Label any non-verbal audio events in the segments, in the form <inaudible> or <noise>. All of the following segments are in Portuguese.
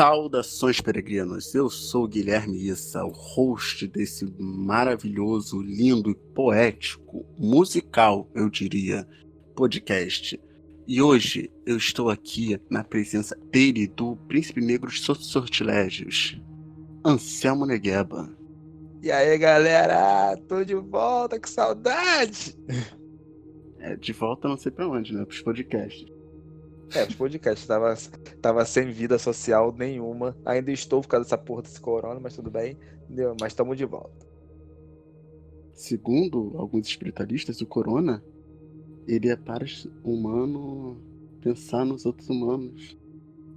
Saudações, peregrinos! Eu sou Guilherme Issa, o host desse maravilhoso, lindo e poético, musical, eu diria, podcast. E hoje eu estou aqui na presença dele, do Príncipe Negro dos Sortilégios, Anselmo Negueba. E aí, galera? Tô de volta, que saudade! É, de volta não sei pra onde, né? Pros podcasts. É, os podcasts. Tava, tava sem vida social nenhuma. Ainda estou por causa dessa porra desse corona, mas tudo bem. Entendeu? Mas estamos de volta. Segundo alguns espiritualistas, o corona ele é para o humano pensar nos outros humanos.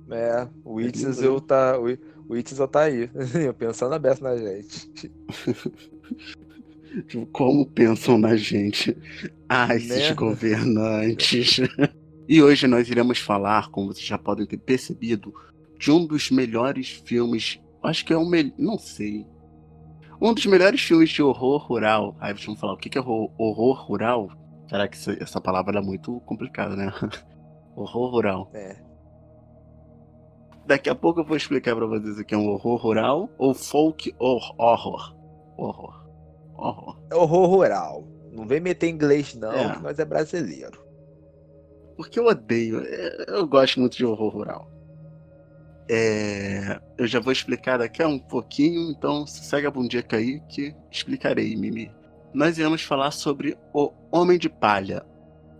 É, o Itzel tá, o Itzel tá aí, <laughs> pensando aberto na gente. <laughs> Tipo, como pensam na gente? Ah, esses né? governantes. <laughs> E hoje nós iremos falar, como vocês já podem ter percebido, de um dos melhores filmes. Acho que é o melhor. Não sei. Um dos melhores filmes de horror rural. Aí vocês vão falar, o que é horror, horror rural? Será que essa palavra é muito complicada, né? <laughs> horror rural. É. Daqui a pouco eu vou explicar pra vocês o que é um horror rural ou folk or horror. Horror. Horror. É horror rural. Não vem meter inglês, não, é. nós é brasileiro. Porque eu odeio. É, eu gosto muito de horror rural. É, eu já vou explicar daqui a um pouquinho, então segue a bundica aí que explicarei, Mimi. Nós iremos falar sobre o Homem de Palha.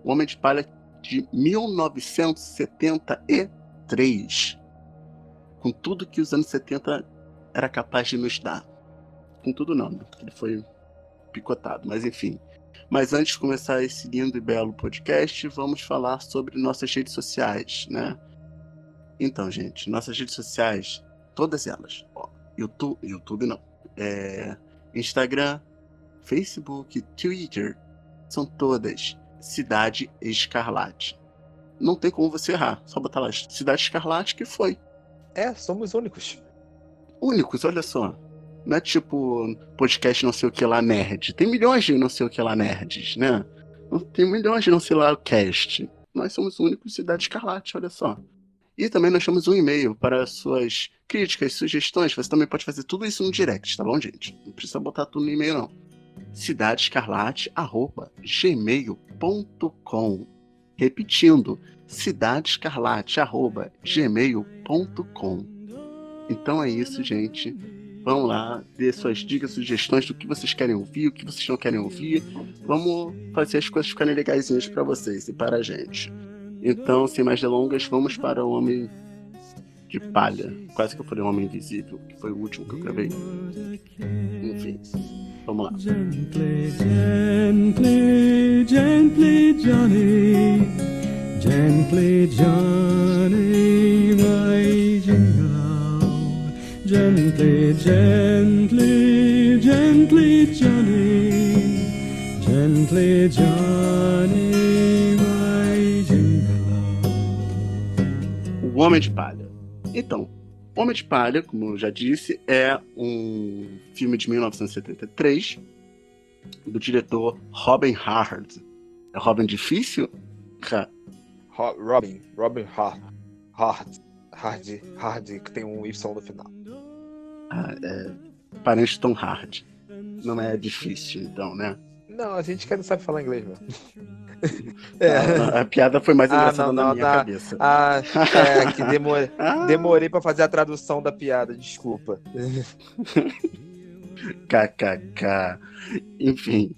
O Homem de Palha de 1973. Com tudo que os anos 70 era capaz de nos dar. Com tudo não, né? Ele foi picotado, mas enfim. Mas antes de começar esse lindo e belo podcast, vamos falar sobre nossas redes sociais, né? Então, gente, nossas redes sociais, todas elas, ó, YouTube, YouTube não, é, Instagram, Facebook, Twitter, são todas Cidade Escarlate. Não tem como você errar, só botar lá Cidade Escarlate que foi. É, somos únicos. Únicos, olha só. Não é tipo podcast não sei o que lá nerd. Tem milhões de não sei o que lá nerds, né? Tem milhões de não sei lá cast. Nós somos o único Cidade Escarlate, olha só. E também nós temos um e-mail para suas críticas, sugestões. Você também pode fazer tudo isso no direct, tá bom, gente? Não precisa botar tudo no e-mail, não. cidadescarlate.gmail.com Repetindo, cidadescarlate.gmail.com Então é isso, gente. Vão lá, dê suas dicas, sugestões do que vocês querem ouvir, o que vocês não querem ouvir. Vamos fazer as coisas ficarem legaisinhas para vocês e para a gente. Então, sem mais delongas, vamos para o Homem de Palha. Quase que eu falei Homem Invisível, que foi o último que eu gravei. Enfim, vamos lá. Gently, gently, gently, Johnny. Gently, Johnny, my jingle Gently, gently, gently, Johnny. Gently, Johnny, my O Homem de Palha. Então, Homem de Palha, como eu já disse, é um filme de 1973 do diretor Robin Hard. É Robin difícil? Robin, Robin Hard. Hard, Hard, Hard, que tem um Y no final é, parente tão hard. Não é difícil, então, né? Não, a gente que não sabe falar inglês mesmo. <laughs> é. a, a, piada foi mais ah, engraçada ah, não, na minha tá. cabeça. Ah, é, que <laughs> demorei, ah. demorei pra fazer a tradução da piada, desculpa. <laughs> KKK. Enfim,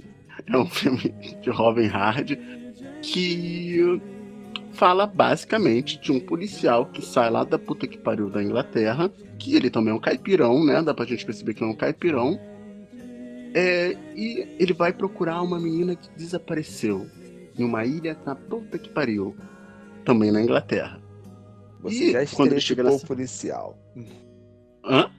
é um filme de Robin Hard que fala basicamente de um policial que sai lá da puta que pariu da Inglaterra, que ele também é um caipirão, né? Dá pra gente perceber que ele é um caipirão. É, e ele vai procurar uma menina que desapareceu em uma ilha na puta que pariu, também na Inglaterra. Você e já estereotipou nessa... o policial. Hã?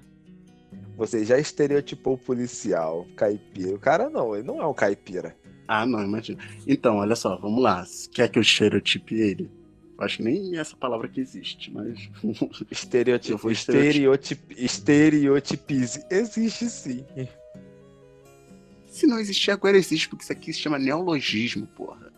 Você já estereotipou o policial, caipira. O cara não, ele não é um caipira. Ah, não, imagina. Então, olha só, vamos lá. Quer que eu estereotipe ele? Eu acho que nem essa palavra que existe, mas. <laughs> Estereotipo. Estereotip... Estereotipize. Existe sim. Se não existir, agora existe, porque isso aqui se chama neologismo, porra.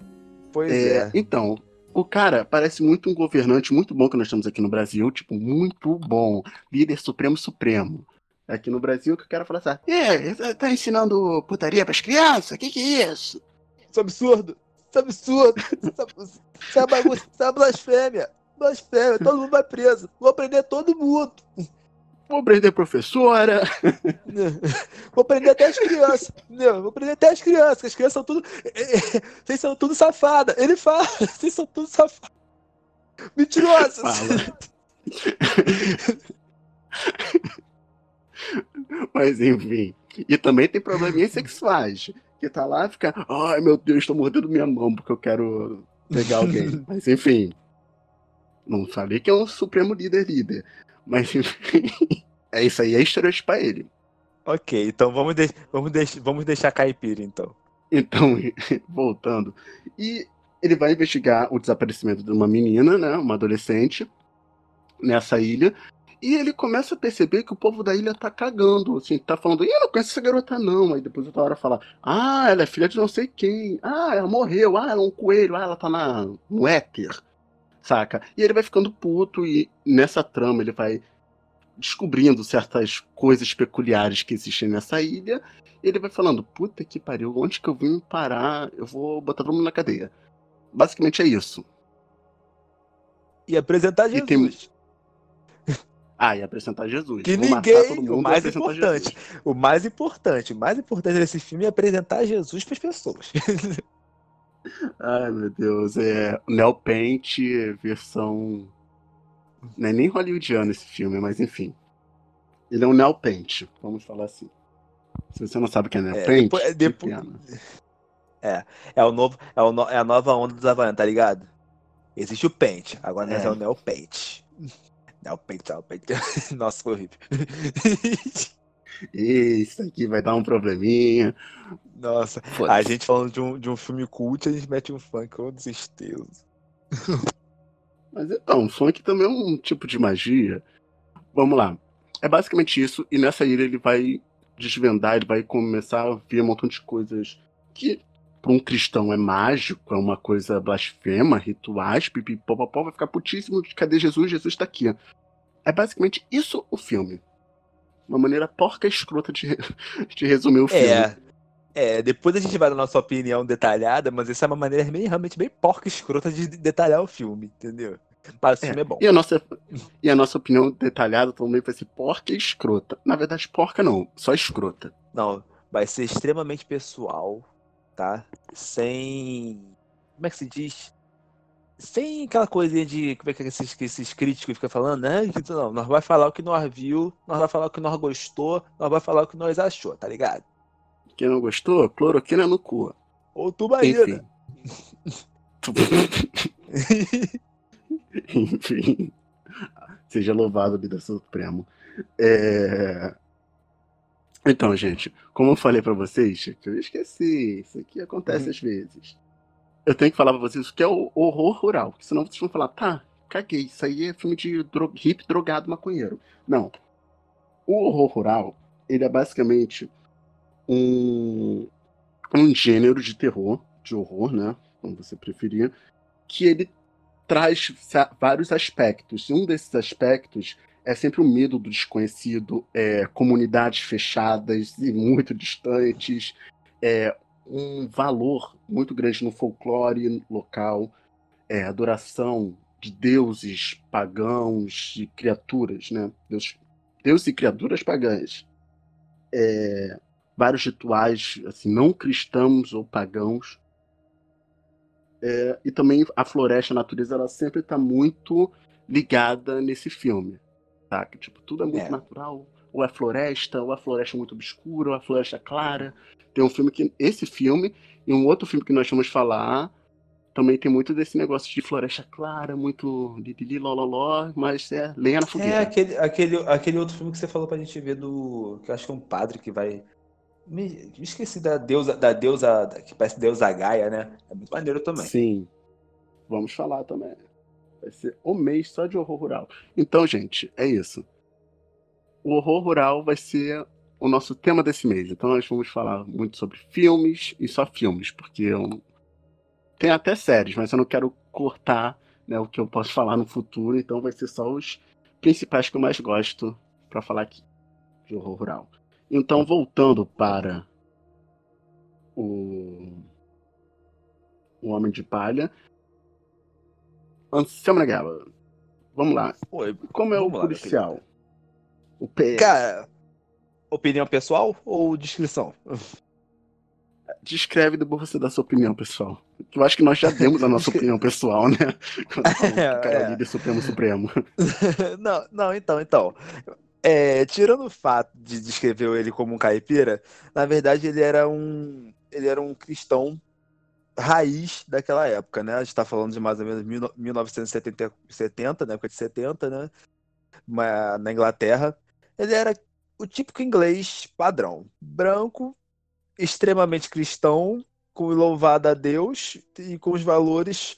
Pois é. é. Então, O cara parece muito um governante muito bom que nós temos aqui no Brasil, tipo, muito bom. Líder supremo supremo. Aqui no Brasil que o cara fala assim: É, tá ensinando putaria pras crianças? Que que é isso? Isso é absurdo! Isso é absurdo! Isso é, é bagunça, isso é blasfêmia! Blasfêmia, todo mundo vai preso. Vou prender todo mundo. Vou prender professora. <laughs> Vou prender até as crianças. Não, vou prender até as crianças, as crianças são tudo. Vocês são tudo safada. Ele fala, <laughs> vocês são tudo safados. Mentirosos. Fala. <laughs> <laughs> Mas enfim. E também tem probleminhas sexuais. Que tá lá e fica, ai meu Deus, tô mordendo minha mão porque eu quero pegar alguém. <laughs> Mas enfim. Não falei que é um supremo líder líder. Mas <laughs> enfim. É isso aí, é estereotipar ele. Ok, então vamos, de vamos, de vamos deixar caipira, então. Então, voltando. E ele vai investigar o desaparecimento de uma menina, né? Uma adolescente, nessa ilha. E ele começa a perceber que o povo da ilha tá cagando, assim, tá falando, eu não conheço essa garota não. Aí depois outra hora fala, ah, ela é filha de não sei quem. Ah, ela morreu. Ah, ela é um coelho. Ah, ela tá na, no éter. Saca? E ele vai ficando puto e nessa trama ele vai descobrindo certas coisas peculiares que existem nessa ilha. Ele vai falando, puta que pariu, onde que eu vim parar? Eu vou botar todo mundo na cadeia. Basicamente é isso. E apresentar Jesus. E tem... Ah, e apresentar Jesus. Que Vou ninguém. o mais importante. O mais importante. O mais importante desse filme é apresentar Jesus para as pessoas. <laughs> Ai, meu Deus. É Neo Paint, versão. Não é nem hollywoodiano esse filme, mas enfim. Ele é um Neo Paint, vamos falar assim. Se você não sabe o que é Neo é, depois, depois... É, é, o novo, é, o no, é a nova onda dos Havaianos, tá ligado? Existe o Paint, agora é, é o Neo Paint. Não, peito, não, peito. <laughs> Nossa, foi horrível. Isso aqui vai dar um probleminha. Nossa, a gente falando de um, de um filme cult, a gente mete um funk, ô tristeza. <laughs> Mas então, funk também é um tipo de magia. Vamos lá. É basicamente isso, e nessa ilha ele vai desvendar, ele vai começar a ver um montão de coisas que para um cristão é mágico, é uma coisa blasfema, rituais, pipipopopó, vai ficar putíssimo. Cadê Jesus? Jesus está aqui. É basicamente isso o filme. Uma maneira porca e escrota de, <laughs> de resumir o é, filme. É. É, depois a gente vai dar nossa opinião detalhada, mas essa é uma maneira bem, realmente bem porca e escrota de detalhar o filme, entendeu? Mas o é, filme é bom. E a, nossa, e a nossa opinião detalhada também vai ser porca e escrota. Na verdade, porca não, só escrota. Não, vai ser extremamente pessoal, tá? Sem. Como é que se diz? Sem aquela coisinha de. Como é que, é esses, que esses críticos ficam falando, né? Não, nós vai falar o que nós viu, nós vai falar o que nós gostou, nós vai falar o que nós achou, tá ligado? Quem não gostou, cloroquina no cu. Ou tubaína. Enfim. <laughs> Seja louvado, vida supremo. É... Então, gente, como eu falei para vocês, que eu esqueci, isso aqui acontece uhum. às vezes. Eu tenho que falar pra vocês o que é o horror rural, porque senão vocês vão falar, tá, caguei, isso aí é filme de dro hip drogado maconheiro. Não. O horror rural, ele é basicamente um, um gênero de terror, de horror, né? Como você preferir, que ele traz vários aspectos. E um desses aspectos é sempre o medo do desconhecido, é, comunidades fechadas e muito distantes, é, um valor muito grande no folclore local, é, adoração de deuses pagãos e criaturas, né? Deus, deuses e criaturas pagãs. É, vários rituais assim, não cristãos ou pagãos. É, e também a floresta, a natureza, ela sempre está muito ligada nesse filme saca? Tipo, tudo é muito é. natural. Ou é floresta, ou a floresta é muito obscura, ou a floresta é clara. Tem um filme que. Esse filme e um outro filme que nós vamos falar também tem muito desse negócio de floresta clara, muito lili lololó, mas é lenha na é, fogueira. É aquele, aquele, aquele outro filme que você falou pra gente ver do. que eu acho que é um padre que vai. Me, esqueci da deusa, da deusa. que parece deusa Gaia, né? É muito maneiro também. Sim. Vamos falar também. Vai ser o mês só de horror rural. Então, gente, é isso. O horror rural vai ser o nosso tema desse mês. Então, nós vamos falar muito sobre filmes e só filmes, porque eu... tem até séries, mas eu não quero cortar né, o que eu posso falar no futuro, então vai ser só os principais que eu mais gosto para falar aqui de horror rural. Então, voltando para o, o Homem de Palha. Anselmo Guerra, vamos lá. Oi, Como é o lá, policial? o PS. Cara, opinião pessoal ou descrição? Descreve depois você dar sua opinião, pessoal. Eu acho que nós já demos a nossa <laughs> opinião pessoal, né? Quando falamos o cara é É. líder supremo supremo. <laughs> não, não, então, então. É, tirando o fato de descrever ele como um caipira, na verdade ele era um, ele era um cristão raiz daquela época, né? A gente tá falando de mais ou menos 19- 1970, 70, na época de 70, né? Na Inglaterra. Ele era o típico inglês padrão, branco, extremamente cristão, com louvado a Deus e com os valores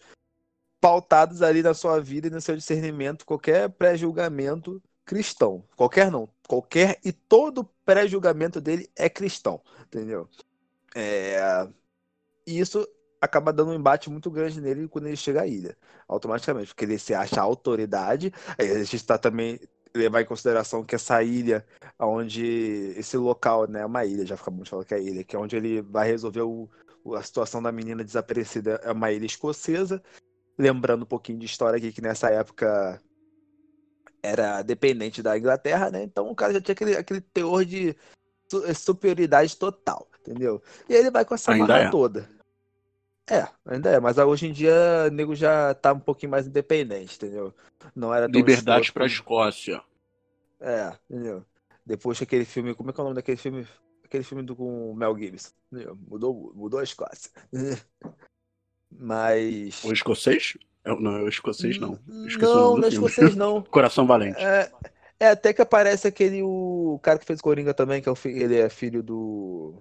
pautados ali na sua vida e no seu discernimento, qualquer pré-julgamento cristão. Qualquer não, qualquer e todo pré-julgamento dele é cristão, entendeu? É, isso acaba dando um embate muito grande nele quando ele chega à ilha, automaticamente, porque ele se acha autoridade. Aí a gente está também levar em consideração que essa ilha, onde esse local, né, é uma ilha, já fica muito falando que é ilha, que é onde ele vai resolver o, a situação da menina desaparecida, é uma ilha escocesa. Lembrando um pouquinho de história aqui, que nessa época era dependente da Inglaterra, né? Então o cara já tinha aquele, aquele teor de su- superioridade total, entendeu? E aí ele vai com essa marra é. toda. É, ainda é, mas hoje em dia o nego já tá um pouquinho mais independente, entendeu? Não era Liberdade pra como- Escócia. É, entendeu? Depois que aquele filme, como é que é o nome daquele filme? Aquele filme do com o Mel Gibson, entendeu? Mudou, mudou a Escócia. <laughs> Mas O escocês? É- Não, é o escocês não. Esqueci não, não é escocês não. <laughs> Coração Valente. É, é até que aparece aquele o cara que fez Coringa também, que é o ele é filho do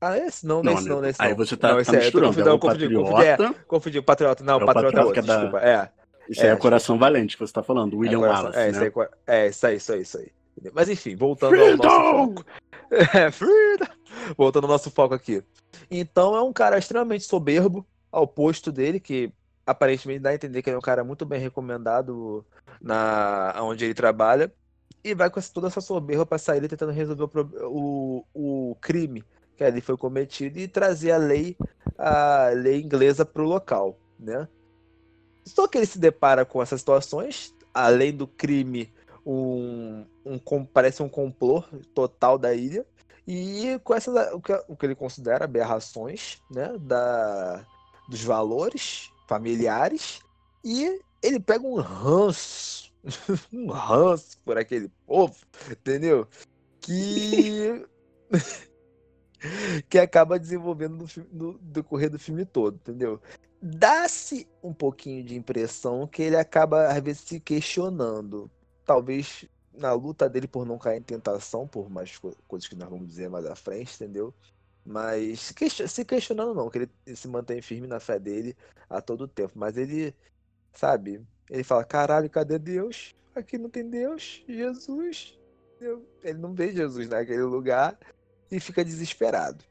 Ah, esse não, não, Não, esse não, né? esse Aí não. você tá, não, tá é, misturando. É o confundi, confundi, é, Patriota. confundi, o Patriota, não, É o o Patriota é Patriota outro, que é da- desculpa, é. Isso aí é É, Coração Valente que você tá falando. William é, Wallace, é, isso né? aí, cor- é, isso aí, isso aí, isso aí. Mas enfim, voltando ao nosso Freedom! foco. <laughs> É, freedom! Voltando ao nosso foco aqui. Então é um cara extremamente soberbo, ao posto dele, que aparentemente dá a entender que ele é um cara muito bem recomendado na onde ele trabalha. E vai com toda essa soberba pra sair tentando resolver o, o, o crime que ali foi cometido e trazer a lei, a lei inglesa pro local, né? Só que ele se depara com essas situações, além do crime, um, um parece um complô total da ilha, e com essas, o, que, o que ele considera aberrações né, da, dos valores familiares, e ele pega um ranço, <laughs> um ranço por aquele povo, entendeu? Que. <laughs> <laughs> que acaba desenvolvendo no, no decorrer do filme todo, entendeu? Dá-se um pouquinho de impressão que ele acaba, às vezes, se questionando. Talvez na luta dele por não cair em tentação, por mais co- coisas que nós vamos dizer mais à frente, entendeu? Mas se question- se questionando não, que ele se mantém firme na fé dele a todo tempo. Mas ele, sabe, ele fala, caralho, cadê Deus? Aqui não tem Deus, Jesus. Ele não vê Jesus naquele lugar e fica desesperado.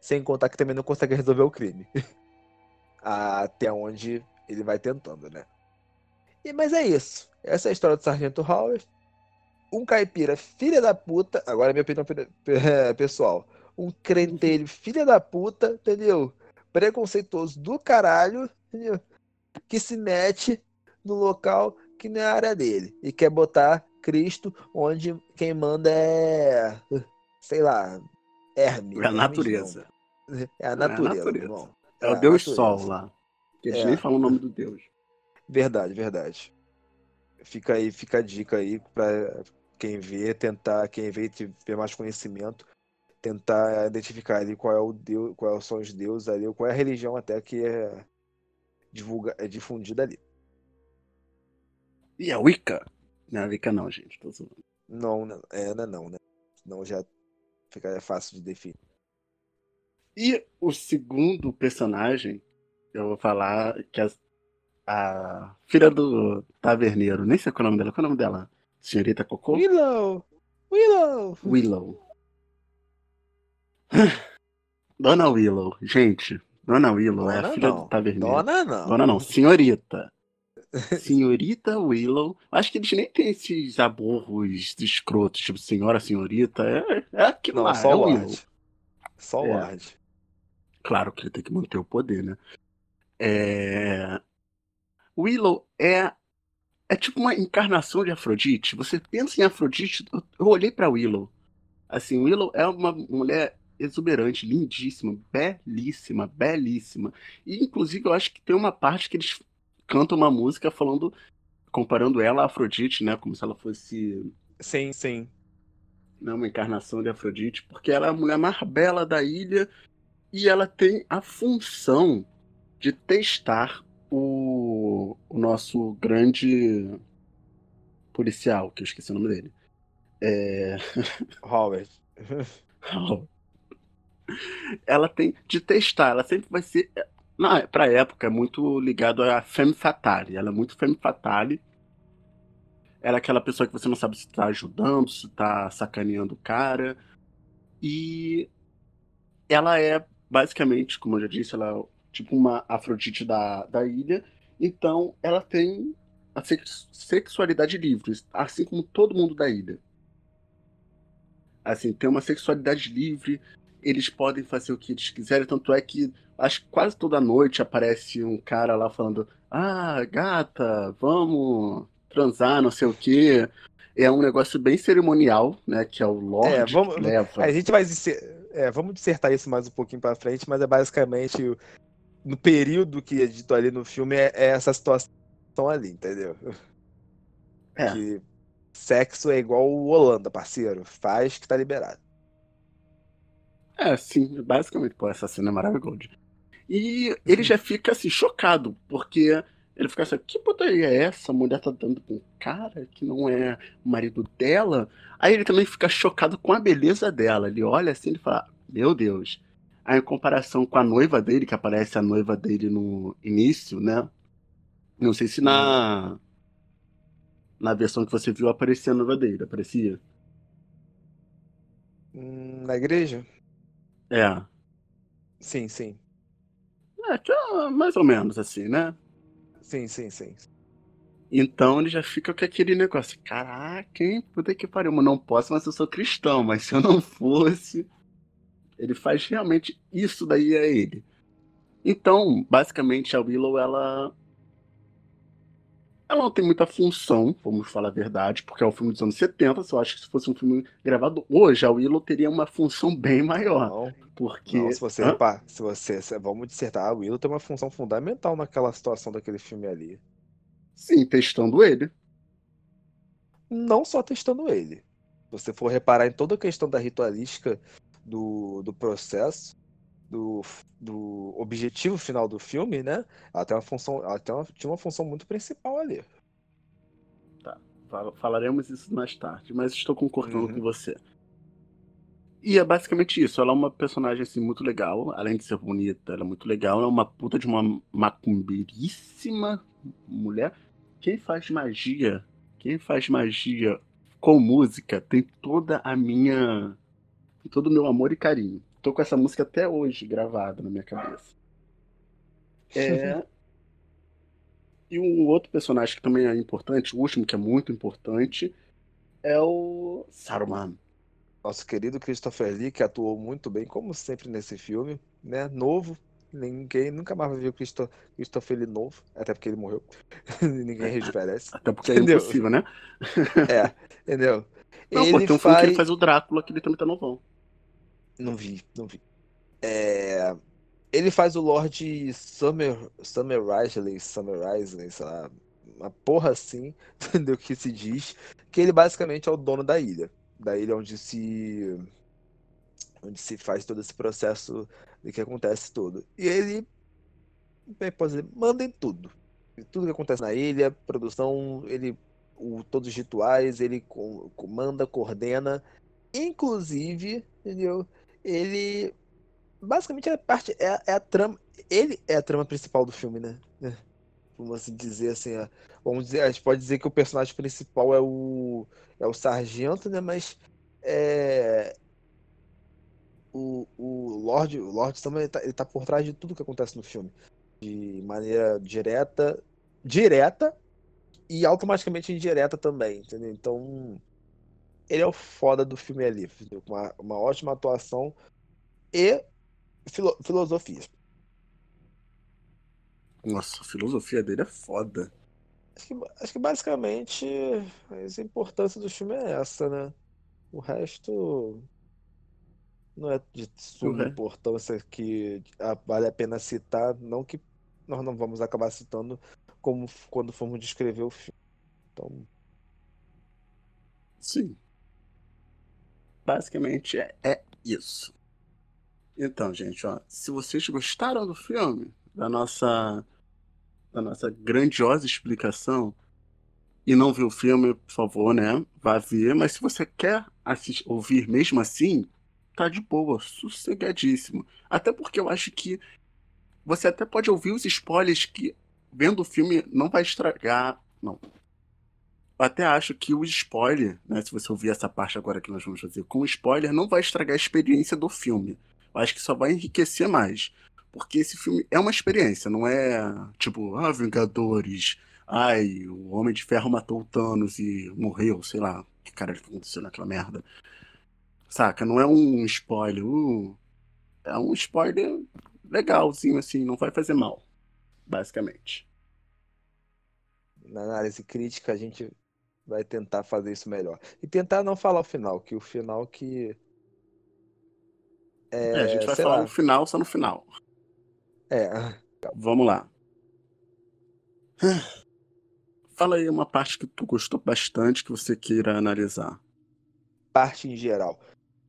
Sem contar que também não consegue resolver o crime. <laughs> Até onde ele vai tentando, né? E, mas é isso. Essa é a história do Sargento Howard. Um caipira filha da puta. Agora é minha opinião pe- pessoal. Um crentelho <laughs> filha da puta, entendeu? Preconceituoso do caralho, entendeu? Que se mete no local que não é a área dele. E quer botar Cristo onde quem manda é. Sei lá. Hermes. É a Hermes natureza. não. É a natureza, natureza. irmão. É o a Deus natureza. Sol lá. Que eles É. nem falam o nome do Deus. Verdade, verdade. Fica aí, fica a dica aí pra quem vê, tentar, quem vê e tiver mais conhecimento, tentar identificar ali qual é o Deus, quais são os deuses ali, ou qual é a religião até que é, divulga, é difundida ali. E a Wicca? Não, a Wicca não, gente. Tô zoando. Não, não, é, não, é não, né? Não já fica fácil de definir. E o segundo personagem, eu vou falar que é a filha do taverneiro. Nem sei qual é o nome dela. Qual é o nome dela? Senhorita Cocô? Willow! Willow! Willow. <laughs> Dona Willow. Gente, Dona Willow, é a Dona filha não. do Taverneiro. Dona não. Dona não, senhorita. <laughs> Senhorita Willow. Acho que eles nem têm esses aborros escrotos, tipo senhora, senhorita. É, é aquilo Não, lá, só é o. Lorde. Só o É. Lorde. Claro que ele tem que manter o poder, né? É... Willow é é tipo uma encarnação de Afrodite. Você pensa em Afrodite, eu, eu olhei pra Willow. Assim, Willow é uma mulher exuberante, lindíssima, belíssima, belíssima. E inclusive eu acho que tem uma parte que eles cantam uma música falando comparando ela a Afrodite, né, como se ela fosse Sim, sim. né, uma encarnação de Afrodite, porque ela é a mulher mais bela da ilha e ela tem a função de testar o, o nosso grande policial, que eu esqueci o nome dele. É, <laughs> Howard. ela tem de testar, ela sempre vai ser. Na, pra época, é muito ligado a femme fatale. Ela é muito femme fatale. Ela é aquela pessoa que você não sabe se tá ajudando, se tá sacaneando o cara. E ela é, basicamente, como eu já disse, ela é tipo uma Afrodite da, da ilha. Então, ela tem a sex- sexualidade livre, assim como todo mundo da ilha. Assim, tem uma sexualidade livre, eles podem fazer o que eles quiserem, tanto é que acho que quase toda noite aparece um cara lá falando: Ah, gata, vamos transar, não sei o quê. É um negócio bem cerimonial, né? Que é o Lorde É, vamos- que leva. A gente vai é, vamos dissertar isso mais um pouquinho pra frente, mas é basicamente no período que é dito ali no filme é, é essa situação ali, entendeu? É. Que sexo é igual o Holanda, parceiro. Faz que tá liberado. É, sim, basicamente, pô, essa cena é maravilhosa. E ele já fica assim, chocado, porque ele fica assim, que putaria é essa? A mulher tá dando com um cara que não é o marido dela. Aí ele também fica chocado com a beleza dela. Ele olha assim e fala, meu Deus. Aí em comparação com a noiva dele, que aparece a noiva dele no início, né? Não sei se na. Na versão que você viu aparecia a noiva dele, aparecia? Hum, Na igreja? É. Sim, sim. É, mais ou menos assim, né? Sim, sim, sim. Então ele já fica com aquele negócio. Caraca, hein? Puta que pariu. Eu não posso, mas eu sou cristão. Mas se eu não fosse. Ele faz realmente isso daí a ele. Então, basicamente, a Willow, ela. Ela não tem muita função, vamos falar a verdade, porque é um filme dos anos 70. Eu acho que se fosse um filme gravado hoje, a Willow teria uma função bem maior. Não, Porque. não, se você Hã? repar, se você. se- Vamos dissertar, a Willow tem uma função fundamental naquela situação daquele filme ali. Sim, testando ele. Não só testando ele. Se você for reparar em toda a questão da ritualística do, do processo, do, do objetivo final do filme, né? Ela tem uma função, ela tem uma- tinha uma função muito principal ali. Fal- Falaremos isso mais tarde, mas estou concordando Uhum. com você. E é basicamente isso. Ela é uma personagem assim, muito legal. Além de ser bonita, ela é muito legal. Ela é uma puta de uma macumbeiríssima mulher. Quem faz magia, quem faz magia com música, tem toda a minha. todo o meu amor e carinho. Tô com essa música até hoje gravada na minha cabeça. É. E um outro personagem que também é importante, o último que é muito importante, é o Saruman. Nosso querido Christopher Lee, que atuou muito bem, como sempre nesse filme, né? Novo. Ninguém nunca mais vai ver o Christo- Christopher Lee novo, até porque ele morreu. <laughs> Ninguém rejuvenesce. Até porque é Entendeu? impossível, né? <laughs> É, entendeu? Não, ele pô, tem um filme que ele faz- faz o Drácula, que ele também tá novão. Não vi, não vi. É, Ele faz o Lord Summer, Summer Risley, Summer Risley, sei lá, uma porra assim, <laughs> entendeu? Que se diz que ele basicamente é o dono da ilha, da ilha onde se onde se faz todo esse processo de que acontece todo. E ele, é posso dizer, manda em tudo. Tudo que acontece na ilha, produção, ele o, todos os rituais, ele co- comanda, coordena, inclusive, entendeu? Ele basicamente é a parte é, é a trama, ele é a trama principal do filme, né? É, Vamos assim dizer assim, ó. vamos dizer, a gente pode dizer que o personagem principal é o é o sargento, né? Mas é, o, o Lorde, o Lorde também ele tá, ele tá por trás de tudo que acontece no filme. De maneira direta, direta e automaticamente indireta também, entendeu? Então, ele é o foda do filme ali, uma, uma ótima atuação e filo, filosofia. Nossa, a filosofia dele é foda. Acho que, acho que basicamente a importância do filme é essa, né? O resto não é de suma uhum. importância que vale a pena citar, não que nós não vamos acabar citando como quando formos descrever o filme. Então. Sim. Basicamente é, é isso. Então, gente, ó, se vocês gostaram do filme, da nossa da nossa grandiosa explicação e não viu o filme, por favor, né? Vá ver. Mas se você quer assistir, ouvir mesmo assim, tá de boa, sossegadíssimo. Até porque eu acho que você até pode ouvir os spoilers que vendo o filme não vai estragar. Não. Eu até acho que o spoiler, né? Se você ouvir essa parte agora que nós vamos fazer com o spoiler, não vai estragar a experiência do filme. Eu acho que só vai enriquecer mais. Porque esse filme é uma experiência, não é tipo, ah, Vingadores, ai, o Homem de Ferro matou o Thanos e morreu, sei lá, que cara aconteceu naquela merda. Saca? Não é um spoiler. Uh, é um spoiler legalzinho, assim, não vai fazer mal, basicamente. Na análise crítica, a gente vai tentar fazer isso melhor. E tentar não falar o final, que o final que. É, é a gente vai falar lá. o final só no final. É. Vamos lá. Fala aí uma parte que tu gostou bastante que você queira analisar. Parte em geral.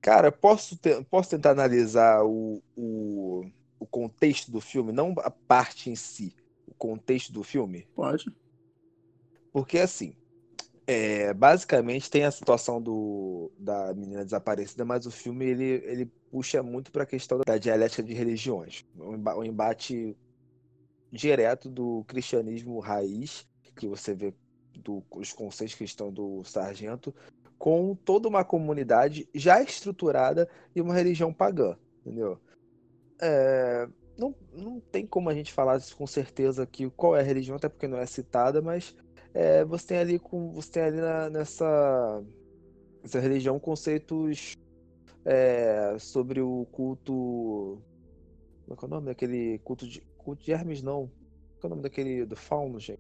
Cara, posso, te posso tentar analisar o, o, o contexto do filme, não a parte em si, o contexto do filme? Pode. Porque assim, é, basicamente tem a situação do, da menina desaparecida, mas o filme ele, ele puxa muito para a questão da dialética de religiões, um embate direto do cristianismo raiz, que você vê do, os conceitos cristãos do sargento, com toda uma comunidade já estruturada e uma religião pagã, entendeu? É, não, não tem como a gente falar com certeza que qual é a religião, até porque não é citada, mas é, você tem ali com você tem ali na, nessa, nessa religião conceitos é, sobre o culto. Como é que é o nome daquele culto de. Culto de Hermes, não. Qual é o nome daquele. do Fauno, gente?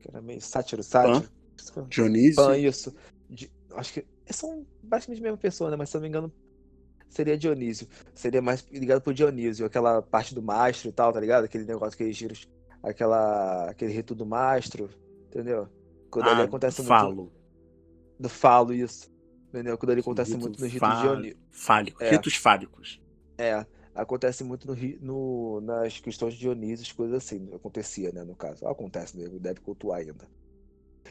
Que era meio sátiro, sátiro. Pan? Dionísio? Pan, isso. De, acho que. São basicamente a mesma pessoa, né? Mas se eu não me engano, seria Dionísio. Seria mais ligado pro Dionísio, aquela parte do mastro e tal, tá ligado? Aquele negócio, aqueles giros. Aquela, aquele rito do mastro, entendeu? Quando ah, acontece falo. muito. Do falo, isso. Entendeu? Quando ele acontece muito no rito de. Fálico, é. ritos fálicos. É, acontece muito no, no, nas questões de Dionísio, coisas assim. Acontecia, né, no caso. Acontece, né, deve cultuar ainda.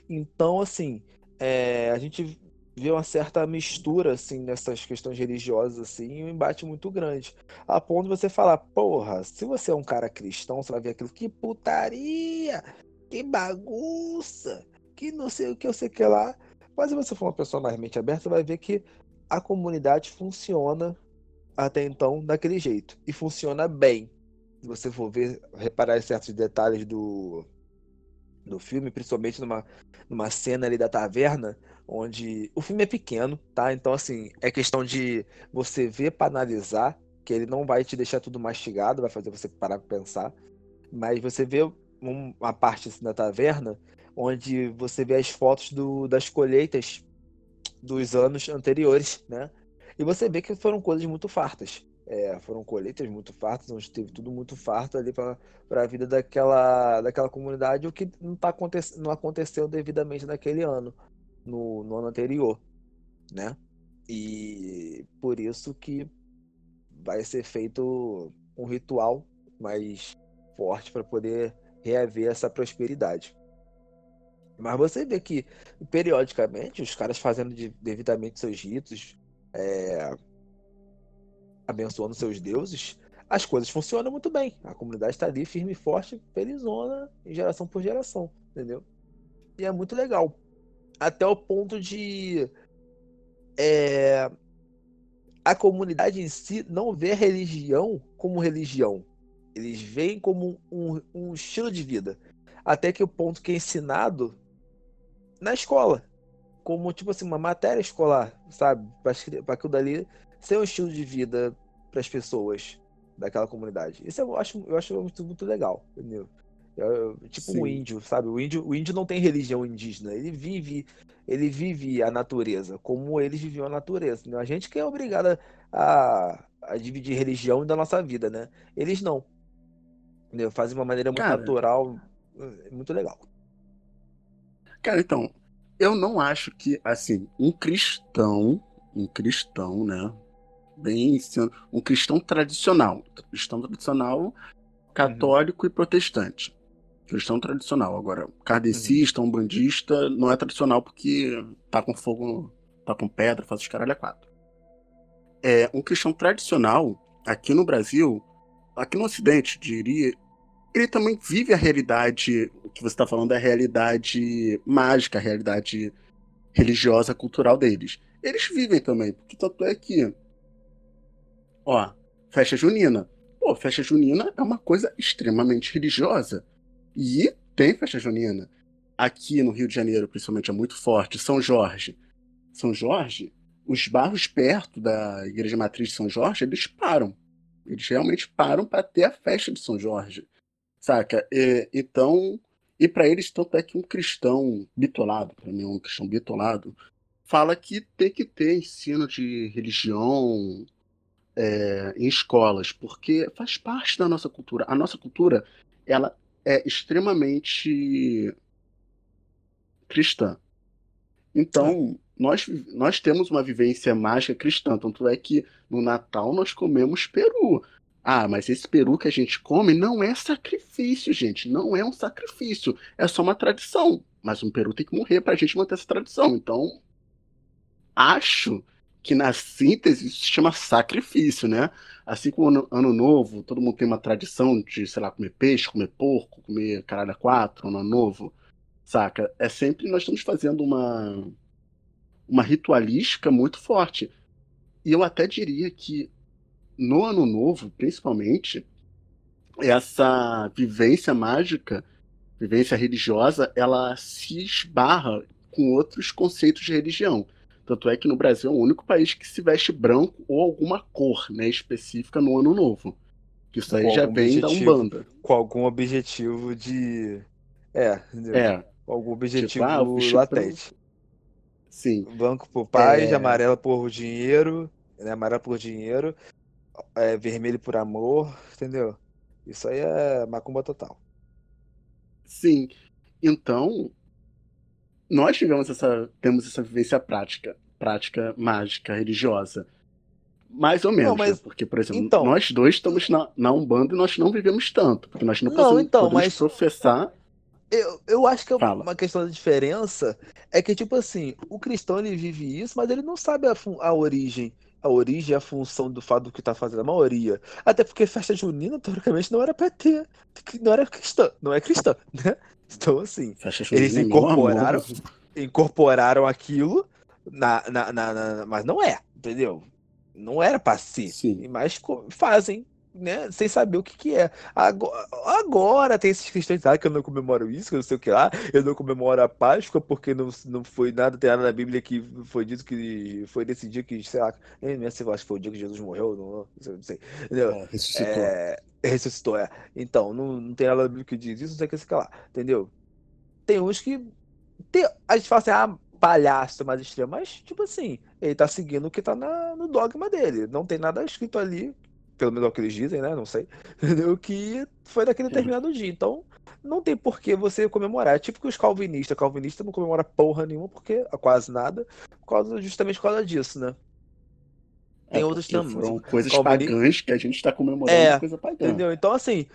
Então, assim, é, a gente vê uma certa mistura, assim, nessas questões religiosas, assim, e um embate muito grande. A ponto de você falar, porra, se você é um cara cristão, você vai ver aquilo, que putaria, que bagunça, que não sei o que, eu sei que lá. Mas se você for uma pessoa mais mente aberta, vai ver que a comunidade funciona até então daquele jeito. E funciona bem. Se você for ver, reparar certos detalhes do, do filme, principalmente numa, numa cena ali da taverna, onde o filme é pequeno, tá? Então, assim, é questão de você ver para analisar, que ele não vai te deixar tudo mastigado, vai fazer você parar para pensar. Mas você vê uma parte assim, da taverna onde você vê as fotos do, das colheitas dos anos anteriores, né? E você vê que foram coisas muito fartas. É, foram colheitas muito fartas, onde teve tudo muito farto ali para a vida daquela, daquela comunidade, o que não, tá aconte, não aconteceu devidamente naquele ano, no, no ano anterior, né? E por isso que vai ser feito um ritual mais forte para poder reaver essa prosperidade. Mas você vê que, periodicamente, os caras fazendo de, devidamente seus ritos, é, abençoando seus deuses, as coisas funcionam muito bem. A comunidade está ali firme e forte, felizona, geração por geração, entendeu? E é muito legal. Até o ponto de. É, a comunidade em si não vê a religião como religião. Eles veem como um, um estilo de vida. Até que o ponto que é ensinado na escola. Como, tipo assim, uma matéria escolar, sabe? Para aquilo dali ser um estilo de vida para as pessoas daquela comunidade. Isso eu acho, eu acho muito, muito legal, entendeu? Eu, tipo Sim. um índio, sabe? O índio, o índio não tem religião indígena, ele vive, ele vive a natureza, como eles viviam a natureza. Né? A gente que é obrigado a, a dividir religião da nossa vida, né? Eles não. Entendeu? Fazem de uma maneira muito Cara, natural, é muito legal. Cara, então, eu não acho que, assim, um cristão, um cristão, né? Bem, um cristão tradicional. Cristão tradicional, católico uhum. e protestante. Cristão tradicional. Agora, kardecista, uhum. umbandista, não é tradicional porque tá com fogo, tá com pedra, faz os caralho a quatro. É, um cristão tradicional, aqui no Brasil, aqui no Ocidente, diria, ele também vive a realidade, o que você está falando é a realidade mágica, a realidade religiosa, cultural deles. Eles vivem também, porque tanto é que, ó, festa junina. Pô, festa junina é uma coisa extremamente religiosa. E tem festa junina. Aqui no Rio de Janeiro, principalmente, é muito forte. São Jorge. São Jorge, os bairros perto da Igreja Matriz de São Jorge, eles param. Eles realmente param para ter a festa de São Jorge. Saca? E, então, e para eles, tanto é que um cristão bitolado, para mim, um cristão bitolado, fala que tem que ter ensino de religião é, em escolas, porque faz parte da nossa cultura. A nossa cultura, ela é extremamente cristã. Então, nós, nós temos uma vivência mágica cristã, tanto é que no Natal nós comemos peru. Ah, mas esse peru que a gente come não é sacrifício, gente. Não é um sacrifício. É só uma tradição. Mas um peru tem que morrer pra gente manter essa tradição. Então, acho que na síntese isso se chama sacrifício, né? Assim como no ano novo, todo mundo tem uma tradição de, sei lá, comer peixe, comer porco, comer caralho a quatro, ano novo, saca? É sempre nós estamos fazendo uma, uma ritualística muito forte. E eu até diria que no ano novo, principalmente, essa vivência mágica, vivência religiosa, ela se esbarra com outros conceitos de religião. Tanto é que no Brasil é o único país que se veste branco ou alguma cor né, específica no ano novo. Isso aí já vem da Umbanda. Com algum objetivo de. É, é. Com algum objetivo tipo, ah, latente. Sim. Branco por paz, é... amarelo por dinheiro, né? Amarelo por dinheiro é, vermelho por amor, entendeu? Isso aí é macumba total. Sim. Então, nós tivemos essa, temos essa vivência prática, prática mágica, religiosa. Mais ou menos, não, mas... né? porque, por exemplo, então... nós dois estamos na, na Umbanda e nós não vivemos tanto, porque nós não, não então, podemos mas... professar eu, eu acho que é Fala. uma questão da diferença é que, tipo assim, o cristão ele vive isso, mas ele não sabe a, a origem a origem a função do fato do que tá fazendo a maioria. Até porque festa junina, teoricamente, não era pra ter. Não era cristã, não é cristã, <laughs> né? Então, assim, eles incorporaram, incorporaram aquilo, na, na, na, na, mas não é, entendeu? Não era pra ser. Sim. Mas fazem né, sem saber o que, que é. Agora, agora tem esses cristãos ah, que eu não comemoro isso, que eu não sei o que lá, eu não comemoro a Páscoa porque não, não foi nada, tem nada na Bíblia que foi dito que foi nesse dia que, sei lá, nem mesmo se acho que foi o dia que Jesus morreu, não, não sei. Entendeu? É, ressuscitou. É, ressuscitou, é. Então, não, não tem nada na Bíblia que diz isso, não sei o que, sei lá, entendeu? Tem uns que. Tem, a gente fala assim, ah, palhaço mais extremo, mas, tipo assim, ele tá seguindo o que tá na, no dogma dele. Não tem nada escrito ali pelo menos é o que eles dizem, né? Não sei. <laughs> Entendeu? Que foi naquele determinado dia. Então, não tem por que você comemorar. É tipo que os calvinistas. Calvinista não comemora porra nenhuma, porque quase nada, por causa, justamente por causa disso, né? Tem é, outros também. Foram coisas Calvinista... pagãs que a gente está comemorando é, coisa pagã. Entendeu? Então, assim,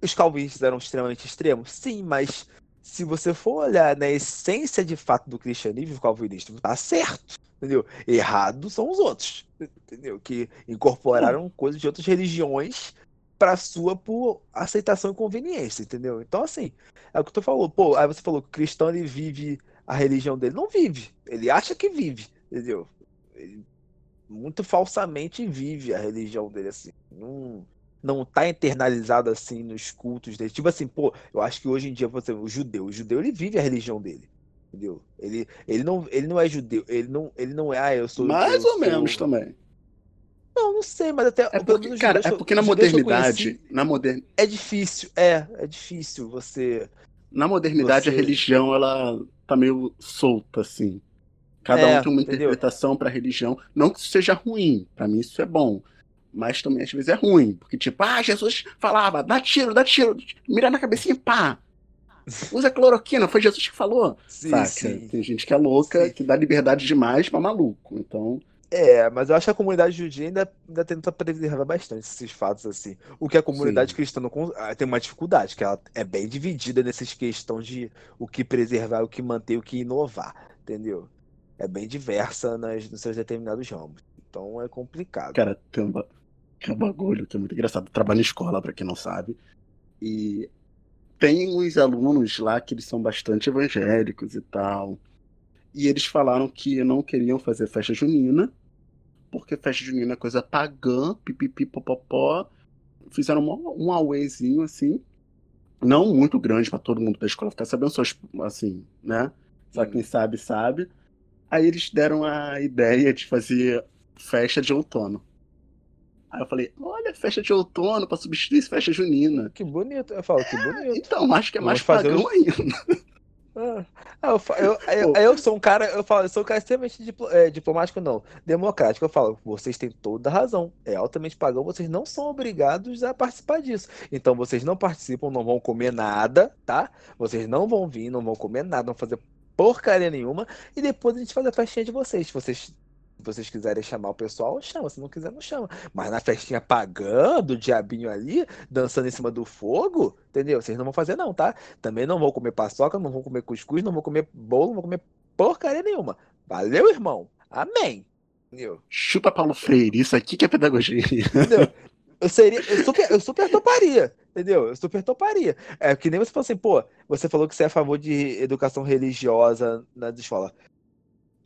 os calvinistas eram extremamente extremos? Sim, mas se você for olhar na essência de fato do cristianismo, o calvinista tá certo entendeu? Errado são os outros, entendeu? Que incorporaram coisas de outras religiões para sua por aceitação e conveniência, entendeu? Então, assim, é o que tu falou. Pô, aí você falou que o cristão ele vive a religião dele. Não vive. Ele acha que vive, entendeu? Ele muito falsamente vive a religião dele, assim. Não, não tá internalizado assim nos cultos dele. Tipo assim, pô, eu acho que hoje em dia, você, o judeu, o judeu ele vive a religião dele. Entendeu? Ele, ele, não, ele não é judeu, ele não, ele não é, ah, eu sou. Mais eu ou sou... menos também. Não, não sei, mas até. É porque, cara, é porque na modernidade. Na modern... É difícil, é, é difícil você. Na modernidade, você... a religião, ela tá meio solta, assim. Cada é, um tem uma interpretação pra religião. Não que isso seja ruim, para mim isso é bom. Mas também às vezes é ruim. Porque, tipo, ah, Jesus falava, dá tiro, dá tiro, mira na cabecinha e pá. Usa cloroquina, foi Jesus que falou. Sim, Saca? Sim. Tem gente que é louca, sim. que dá liberdade demais pra maluco. Então. É, mas eu acho que a comunidade judia ainda, ainda tenta preservar bastante esses fatos assim. O que a comunidade Sim. cristã não, ah, tem uma dificuldade, que ela é bem dividida nessas questões de o que preservar, o que manter, o que inovar, entendeu? É bem diversa nas, nos seus determinados ramos. Então é complicado. Cara, tem um, tem um bagulho que é muito engraçado. Trabalho em escola, para quem não sabe. E tem uns alunos lá que eles são bastante evangélicos e tal. E eles falaram que não queriam fazer festa junina, porque festa junina é coisa pagã, pipipi, popopó. Fizeram um, um auezinho assim, não muito grande para todo mundo da escola ficar sabendo, só assim, né? Só quem sabe, sabe. Aí eles deram a ideia de fazer festa de outono. Aí eu falei, olha, festa de outono para substituir festa junina. Que bonito. Eu falo, que bonito. Então, acho que é mais pagão os... ainda. <laughs> Ah, eu, eu, eu, eu, sou um cara, eu falo, eu sou um cara extremamente diplo, é, diplomático, não, democrático. Eu falo, vocês têm toda a razão, é altamente pagão, vocês não são obrigados a participar disso. Então vocês não participam, não vão comer nada, tá? Vocês não vão vir, não vão comer nada, não vão fazer porcaria nenhuma, e depois a gente faz a festinha de vocês. Vocês se vocês quiserem chamar o pessoal, chama. Se não quiser, não chama. Mas na festinha pagando, o diabinho ali, dançando em cima do fogo, entendeu? Vocês não vão fazer, não, tá? Também não vão comer paçoca, não vão comer cuscuz, não vão comer bolo, não vão comer porcaria nenhuma. Valeu, irmão? Amém. Entendeu? Chupa Paulo Freire, isso aqui que é pedagogia. Entendeu? <laughs> Eu, seria, eu, super, eu super toparia, entendeu? Eu super toparia. É que nem você falou assim, pô, você falou que você é a favor de educação religiosa nas escolas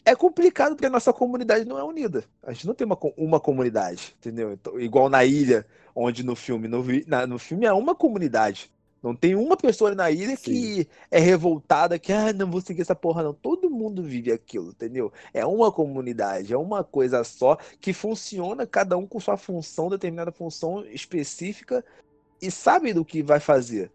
é complicado porque a nossa comunidade não é unida. A gente não tem uma, uma comunidade, entendeu? Então, igual na ilha, onde no filme, no, na, no filme é uma comunidade. Não tem uma pessoa na ilha Sim. que é revoltada, que ah, não vou seguir essa porra, não. Todo mundo vive aquilo, entendeu? É uma comunidade, é uma coisa só que funciona, cada um com sua função, determinada função específica, e sabe do que vai fazer.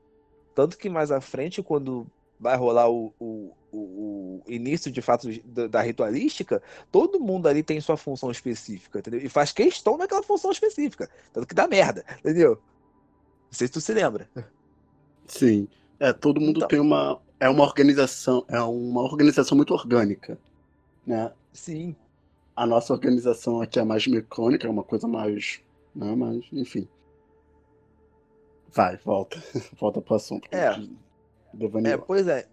Tanto que mais à frente, quando vai rolar o, o, o, início de fato da, da, ritualística, todo mundo ali tem sua função específica, entendeu? E faz questão daquela função específica. Tanto que dá merda, entendeu? Não sei se tu se lembra. Sim. É, todo mundo então, tem uma. É uma organização. É uma organização muito orgânica. Né? Sim. A nossa organização aqui é mais mecânica, é uma coisa mais. Né? Mas, enfim. Vai, volta. <laughs> volta pro assunto. É. É, pois é.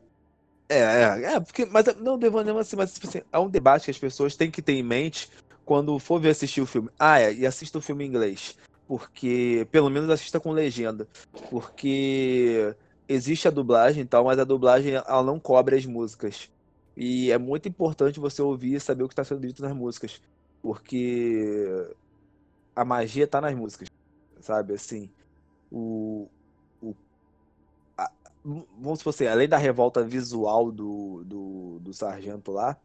É, é, é, porque, mas não devaneio assim, mas tipo assim, é um debate que as pessoas têm que ter em mente quando for ver assistir o filme. Ah, é, e assista o filme em inglês. Porque, pelo menos assista com legenda. Porque existe a dublagem e tal, mas a dublagem ela não cobre as músicas. E é muito importante você ouvir e saber o que está sendo dito nas músicas. Porque a magia está nas músicas. Sabe, assim. O, vamos supor assim, além da revolta visual do, do, do sargento lá,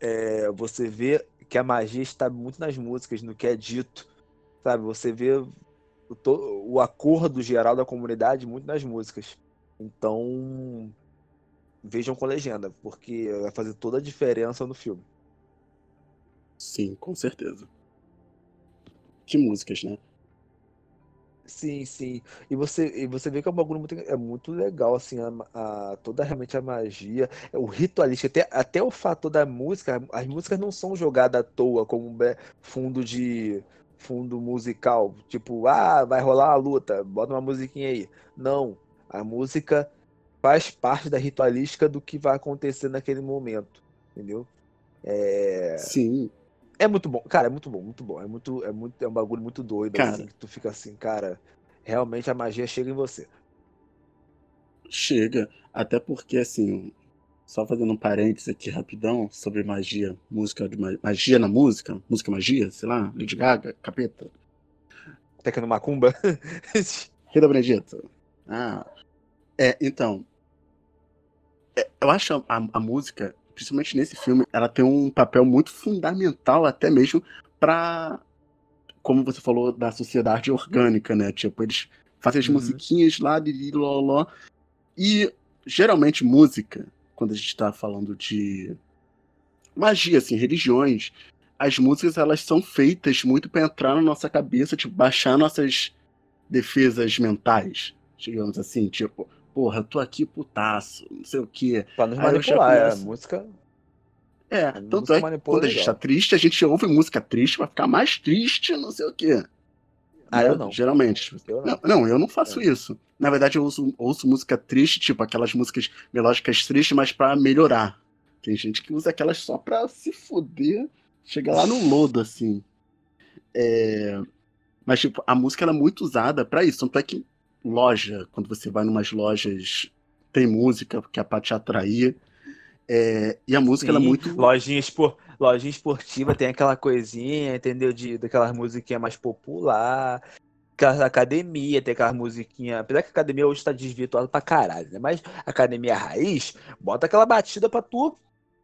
é, você vê que a magia está muito nas músicas, no que é dito, sabe? Você vê o, o acordo geral da comunidade muito nas músicas. Então, vejam com legenda, porque vai fazer toda a diferença no filme. Sim, com certeza. Que músicas, né? Sim, sim. E você, e você vê que é um bagulho muito, é muito legal, assim, a, a- toda realmente a magia, é o ritualístico, até, até o fator da música, as músicas não são jogadas à toa como fundo de fundo musical, tipo, ah, vai rolar a luta, bota uma musiquinha aí. Não, a música faz parte da ritualística do que vai acontecer naquele momento, entendeu? É, Sim. É muito bom, cara, é muito bom, muito bom. É muito, é muito, é um bagulho muito doido, cara, assim, que tu fica assim, cara, realmente a magia chega em você. Chega, até porque assim, só fazendo um parênteses aqui rapidão sobre magia, música de ma- magia na música, música magia, sei lá, Lady Gaga, capeta, Tecno Macumba. <laughs> Rei da Benedita. Ah, é, então, é, eu acho a- a música, principalmente nesse filme, ela tem um papel muito fundamental até mesmo pra, como você falou, da sociedade orgânica, né? Tipo, eles fazem as Uhum. musiquinhas lá, de loló, e geralmente música, quando a gente tá falando de magia, assim, religiões, as músicas elas são feitas muito pra entrar na nossa cabeça, tipo, baixar nossas defesas mentais, digamos assim, tipo, porra, eu tô aqui putaço, não sei o quê. pra nos Aí manipular, é. Música. É, A tanto música é que quando a gente tá triste, a gente ouve música triste pra ficar mais triste, não sei o quê. Ah, Né? eu não. Geralmente. Eu não. Não, não, eu não faço isso. Na verdade, eu ouço, ouço música triste, tipo aquelas músicas melódicas tristes, mas pra melhorar. Tem gente que usa aquelas só pra se foder, chegar lá no lodo, assim. É, Mas, tipo, a música ela é muito usada pra isso. Tanto é que loja, quando você vai numas lojas, tem música que é pra te atrair. É, E a música ela é Sim, muito. Lojinha, espor... Lojinha esportiva tem aquela coisinha, entendeu? De, daquelas musiquinhas mais popular. Aquelas academia, tem aquelas musiquinhas. Apesar que a academia hoje tá desvirtuada pra caralho, né? Mas a academia raiz, bota aquela batida pra tu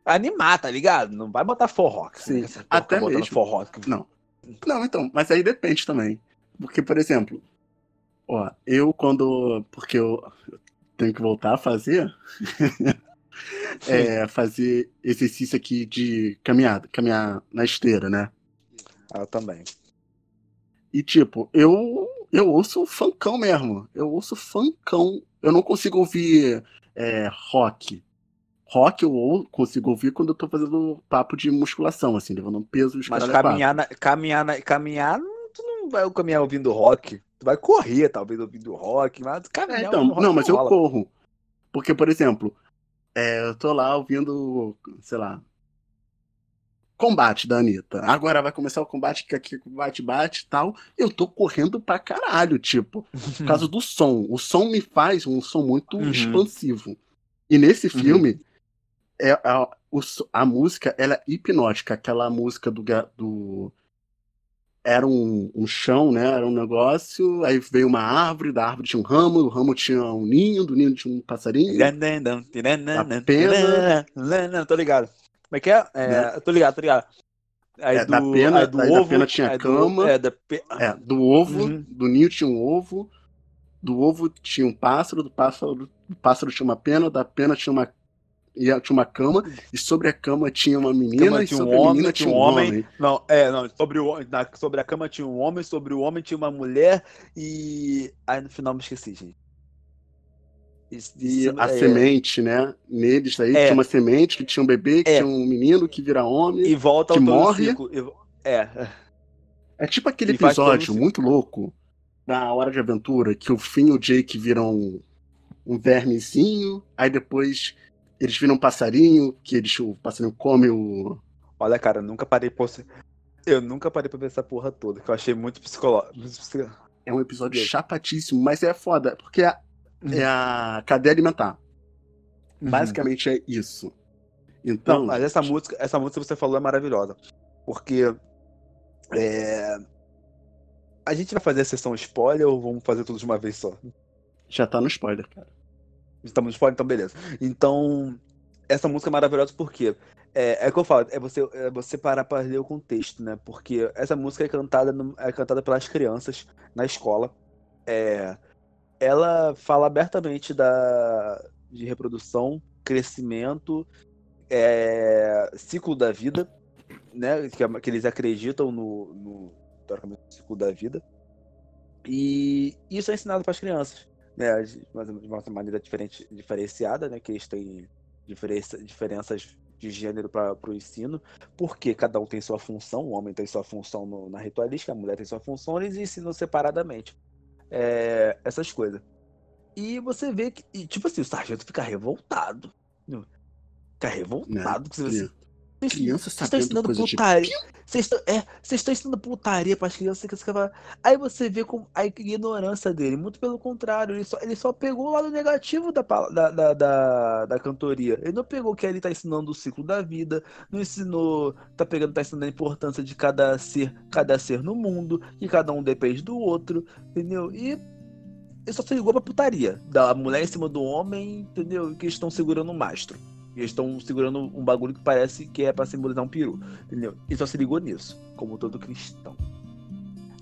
animar, tá ligado? Não vai botar forró. Sim, até mesmo. forró. Não. Não, então, mas aí depende também. Porque, por exemplo, ó, eu quando. Porque eu tenho que voltar a fazer. <laughs> é, fazer exercício aqui de caminhada, caminhar na esteira, né? Ah, eu também. E tipo, eu eu ouço funkão mesmo. Eu ouço funkão. Eu não consigo ouvir é, rock. Rock eu ou- consigo ouvir quando eu tô fazendo papo de musculação, assim, levando um peso Mas caminhar, na, caminhar, na, caminhar, não- tu não vai caminhar ouvindo rock. Tu vai correr, talvez, ouvindo rock, mas É, caminhar então, ouvindo rock não, mas eu rola. corro. Porque, por exemplo, é, eu tô lá ouvindo, sei lá, combate da Anitta. Agora vai começar o combate que aqui bate, bate e tal. Eu tô correndo pra caralho, tipo, por causa <laughs> do som. O som me faz um som muito Uhum. expansivo. E nesse Uhum. filme, é, a, o a música ela é hipnótica. Aquela música do. do era um, um chão, né? Era um negócio. Aí veio uma árvore, da árvore tinha um ramo, do ramo tinha um ninho, do ninho tinha um passarinho. pena. Tô ligado. Como é que é? É, Tô ligado, tô ligado. Aí Né? É, da pena- aí do aí da ovo, pena tinha do- cama. é, da pe- É, do ovo, Uhum. do ninho tinha um ovo, do ovo tinha um pássaro, do pássaro, do pássaro tinha uma pena, da pena tinha uma, e tinha uma cama, e sobre a cama tinha uma menina, Cama e tinha um sobre a homem, menina tinha um um homem. homem. Não, é, não, sobre, o, na- sobre a cama tinha um homem, sobre o homem tinha uma mulher e. Aí no final me esqueci, gente. Isso- E a é, semente, né? Neles aí É. tinha uma semente que tinha um bebê, que É. tinha um menino que vira homem. E volta que morre. ciclo. e É. É tipo aquele E episódio muito louco da Hora de Aventura, que o Finn e o Jake viram um, um vermezinho, aí depois eles viram um passarinho, que eles, o passarinho come o. Olha, cara, nunca parei pra. Eu nunca parei pra ver essa porra toda, que eu achei muito psicológico. É um episódio Sim. chapatíssimo, mas é foda, porque é, é a cadeia alimentar. Basicamente é isso. Então. Uhum. Não, mas essa música, essa música que você falou é maravilhosa. Porque. é, A gente vai fazer a sessão spoiler ou vamos fazer tudo de uma vez só? Já tá no spoiler, cara. Estamos spoiler, então beleza. Então, essa música é maravilhosa porque é, é que eu falo, é você, é você parar para ler o contexto, né? Porque essa música é cantada, no- é cantada pelas crianças na escola. É, ela fala abertamente da, de reprodução, crescimento, é, ciclo da vida, né? Que, é- que eles acreditam no, no no ciclo da vida. E isso é ensinado para as crianças né, de uma, maneira diferente, diferenciada, né, que eles têm diferença, diferenças de gênero para o ensino, porque cada um tem sua função, o homem tem sua função no- na ritualística, a mulher tem sua função, eles ensinam separadamente é, essas coisas. E você vê que, e, tipo assim, o sargento fica revoltado. Fica revoltado. que você- É. Criança Vocês estão sabendo ensinando coisa de putaria. Vocês estão, é, ensinando putaria para as crianças. Que você Aí você vê com a ignorância dele. Muito pelo contrário. Ele só, ele só pegou o lado negativo da, da, da, da, da cantoria. Ele não pegou que ele tá ensinando o ciclo da vida. Não ensinou. Tá pegando, tá ensinando a importância de cada ser, cada ser no mundo. Que cada um depende do outro. Entendeu? E ele só se ligou pra putaria. Da mulher em cima do homem, entendeu? Que estão segurando o mastro. E eles estão segurando um bagulho que parece que é pra simbolizar um peru. Entendeu? Ele só se ligou nisso, como todo cristão.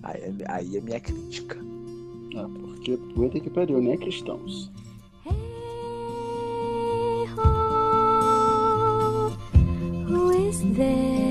Aí é, aí é minha crítica. Ah, porque puta que pariu, né, cristãos? Hey ho, who is there?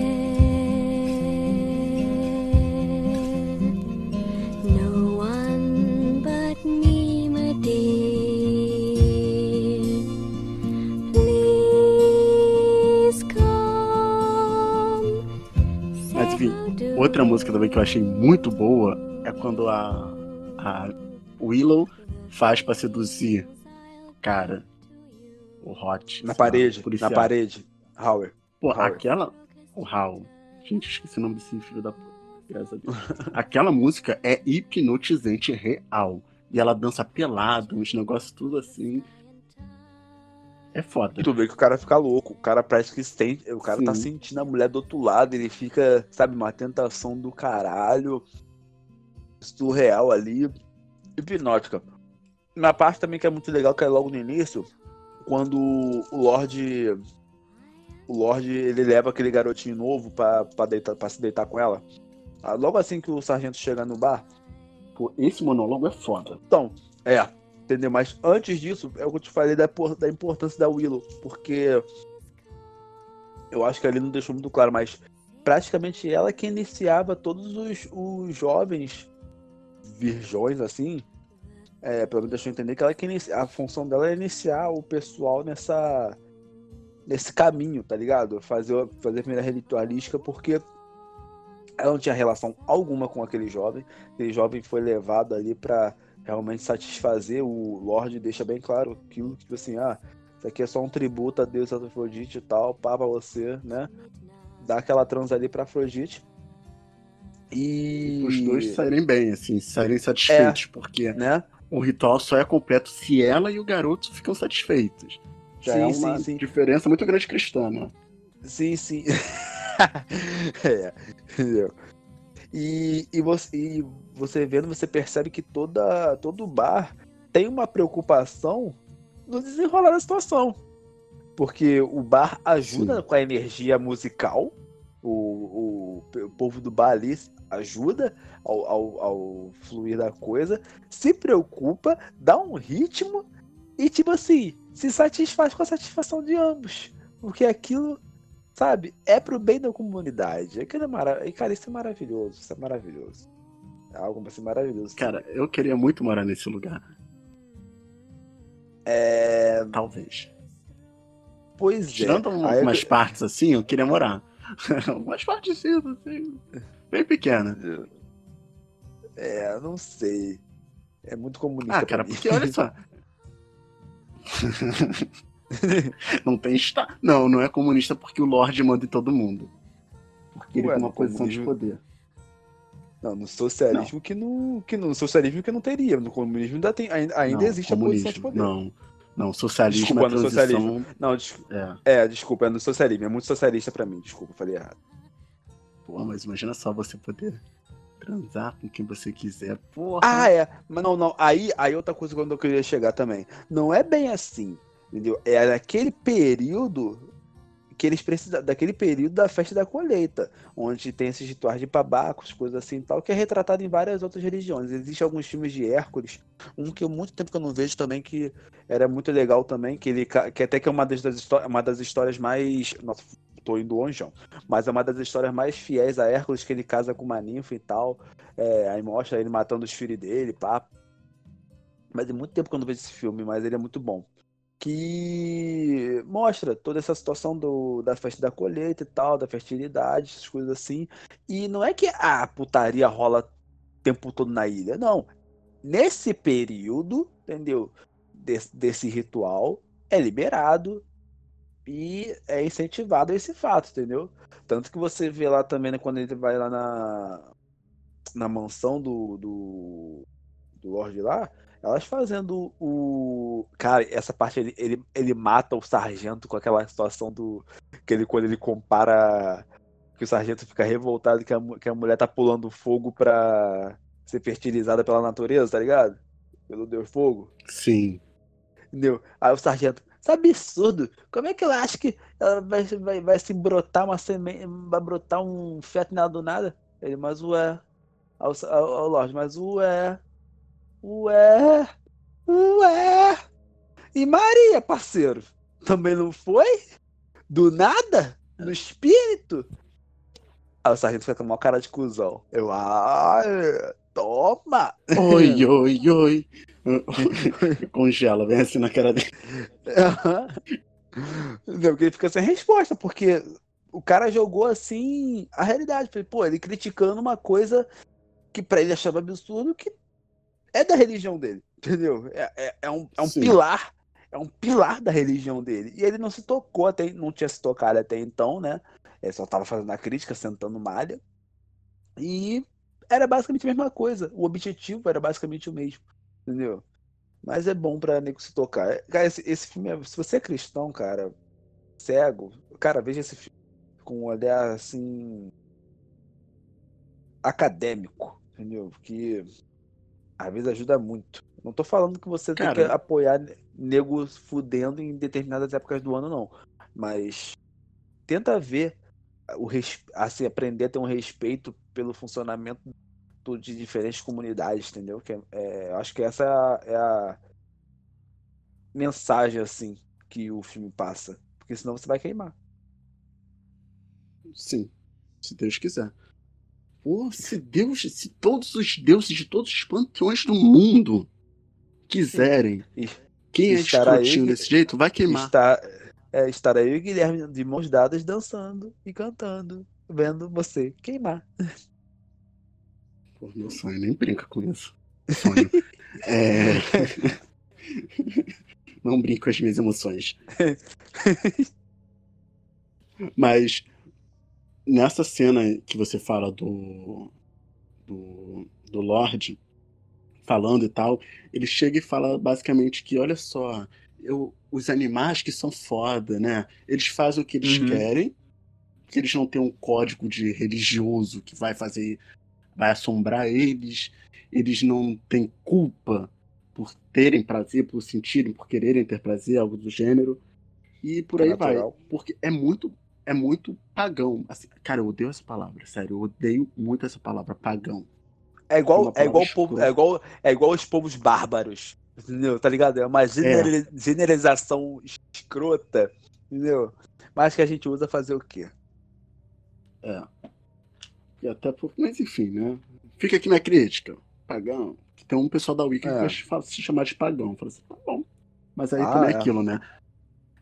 Também que eu achei muito boa é quando a, a Willow faz pra seduzir cara. O Hot. Na lá, parede, na parede. Howard. Pô, Howard. aquela. O Hal. Gente, esqueci o nome desse filho da puta. <laughs> Aquela música é hipnotizante real. E ela dança pelado, uns negócios tudo assim. É foda. Tu vê que o cara fica louco. O cara parece que sente. O cara tá Sim. sentindo a mulher do outro lado. Ele fica, sabe, uma tentação do caralho. Surreal ali. Hipnótica. Uma parte também que é muito legal, que é logo no início, quando o Lorde. O Lorde ele leva aquele garotinho novo pra, pra, deitar, pra se deitar com ela. Ah, Logo assim que o sargento chega no bar, Pô, esse monólogo é foda. então, é, entendeu? Mas antes disso, é o que eu te falei da, da importância da Willow, porque eu acho que ali não deixou muito claro, mas praticamente ela que iniciava todos os, os jovens virgões, assim, é, pelo menos deixou entender que ela que inicia, a função dela é iniciar o pessoal nessa nesse caminho, tá ligado? Fazer, fazer a primeira ritualística, porque ela não tinha relação alguma com aquele jovem, aquele jovem foi levado ali pra realmente satisfazer o Lorde deixa bem claro aquilo, tipo assim, ah, isso aqui é só um tributo a Deus Afrodite e tal, pá pra você, né? Dá aquela trans ali pra Afrodite. E. Os dois saírem bem, assim, saírem satisfeitos, porque Né? o ritual só é completo se ela e o garoto ficam satisfeitos. Já Sim, é uma sim, sim. diferença muito grande cristã, né? Sim, sim. <laughs> é, entendeu? E, e, você, e você vendo, você percebe que toda, todo bar tem uma preocupação no desenrolar da situação. Porque o bar ajuda Sim. com a energia musical, o, o, o povo do bar ali ajuda ao, ao, ao fluir da coisa, se preocupa, dá um ritmo e, tipo assim, se satisfaz com a satisfação de ambos. Porque aquilo sabe? É pro bem da comunidade. Aquilo é mara... Cara, isso é maravilhoso. Isso é maravilhoso. É algo assim maravilhoso. Cara, eu queria muito morar nesse lugar. é. Talvez. Pois Tirando é. um- Aí eu- umas partes assim, eu queria morar. <laughs> umas partes assim, bem pequenas. É, não sei. É muito comunista. Ah, cara, porque olha só. <laughs> não tem Estado. Não, não é comunista porque o Lorde manda em todo mundo. Porque ele Ué, tem uma no posição de comunismo- poder. Não, no socialismo que não. Que no socialismo que não teria. No comunismo ainda, tem, ainda, ainda Não, existe a posição de poder. Não, não, socialismo Desculpa, é no transição. socialismo. Não, des- É. é, desculpa, é no socialismo. É muito socialista pra mim. Desculpa, falei errado. Pô, mas imagina só você poder transar com quem você quiser. Porra. Ah, é. Mas não, não. Aí, aí outra coisa quando eu queria chegar também. Não é bem assim. Entendeu? É naquele período que eles precisam. Daquele período da festa da colheita. Onde tem esses rituais de babacos, coisas assim tal, que é retratado em várias outras religiões. Existem alguns filmes de Hércules. Um que há muito tempo que eu não vejo também, que era muito legal também, que ele que até que é uma das, uma das histórias mais. Nossa, tô indo longeão. Mas é uma das histórias mais fiéis a Hércules, que ele casa com uma ninfa e tal. É, aí mostra ele matando os filhos dele, pá. Mas é muito tempo que eu não vejo esse filme, mas ele é muito bom. Que mostra toda essa situação do, da festa da colheita e tal, da fertilidade, essas coisas assim. E não é que a putaria rola o tempo todo na ilha, não. Nesse período, entendeu? Des- desse ritual, é liberado E é incentivado esse fato, entendeu? Tanto que você vê lá também, né, quando ele vai lá na, na mansão do, do, do Lorde lá, elas fazendo o. Cara, essa parte ele, ele, ele mata o sargento com aquela situação do. Que ele, quando ele compara. Que o sargento fica revoltado que a, que a mulher tá pulando fogo pra ser fertilizada pela natureza, tá ligado? Pelo Deus Fogo. Sim. Entendeu? Aí o sargento, isso é absurdo. Como é que ela acha que ela vai, vai, vai se brotar uma semente, vai brotar um feto nada do nada? Ele, mas ué. Ao, ao, ao Lorde, mas ué. Ué. Ué. E Maria, parceiro? Também não foi? Do nada? No espírito? Aí o sargento fica com uma cara de cuzão. Eu, ah, toma! Oi, <laughs> oi, oi. Congela, vem assim na cara dele. Não, porque ele fica sem resposta, porque o cara jogou assim a realidade. Pô, ele criticando uma coisa que pra ele achava absurdo, que é da religião dele, entendeu? É, é, é um, é um Sim. pilar, é um pilar da religião dele. E ele não se tocou até, não tinha se tocado até então, né? Ele só tava fazendo a crítica, sentando malha. E era basicamente a mesma coisa. O objetivo era basicamente o mesmo, entendeu? Mas é bom pra nego se tocar. Cara, esse, esse filme, é- se você é cristão, cara, cego, cara, veja esse filme com um olhar assim acadêmico, entendeu? Que às vezes ajuda muito. Não tô falando que você tem que Cara. apoiar ne- nego fudendo em determinadas épocas do ano, não. Mas tenta ver o assim, aprender a ter um respeito pelo funcionamento de diferentes comunidades, entendeu? Que é, é, eu acho que essa é a, é a mensagem assim que o filme passa, porque senão você vai queimar. Sim, se Deus quiser. Pô, se Deus, se todos os deuses de todos os panteões do mundo quiserem, quem é estará escrotinho desse jeito vai queimar. está é, estará eu e Guilherme de mãos dadas dançando e cantando, vendo você queimar. Pô, meu sonho, nem brinca com isso. <laughs> Sonho. É... <laughs> Não brinco com as minhas emoções. <laughs> Mas nessa cena que você fala do, do, do Lorde falando e tal, ele chega e fala basicamente que, olha só, eu, os animais que são foda, né? Eles fazem o que eles Uhum. querem, que eles não têm um código de religioso que vai fazer, vai assombrar eles, eles não têm culpa por terem prazer, por sentirem, por quererem ter prazer, algo do gênero. E por É aí vai. natural. Porque é muito, é muito pagão. Assim, cara, eu odeio essa palavra, sério. Eu odeio muito essa palavra, pagão. É igual, é igual, povo, é igual, é igual os povos bárbaros. Entendeu? Tá ligado? É uma genera- generalização escrota. Entendeu? Mas que a gente usa fazer o quê? É. E até. Mas enfim, né? Fica aqui minha crítica. Pagão. Que tem um pessoal da Wiki É. que vai se chamar de pagão. Fala assim, tá bom. Mas aí Ah, também é é. aquilo, né?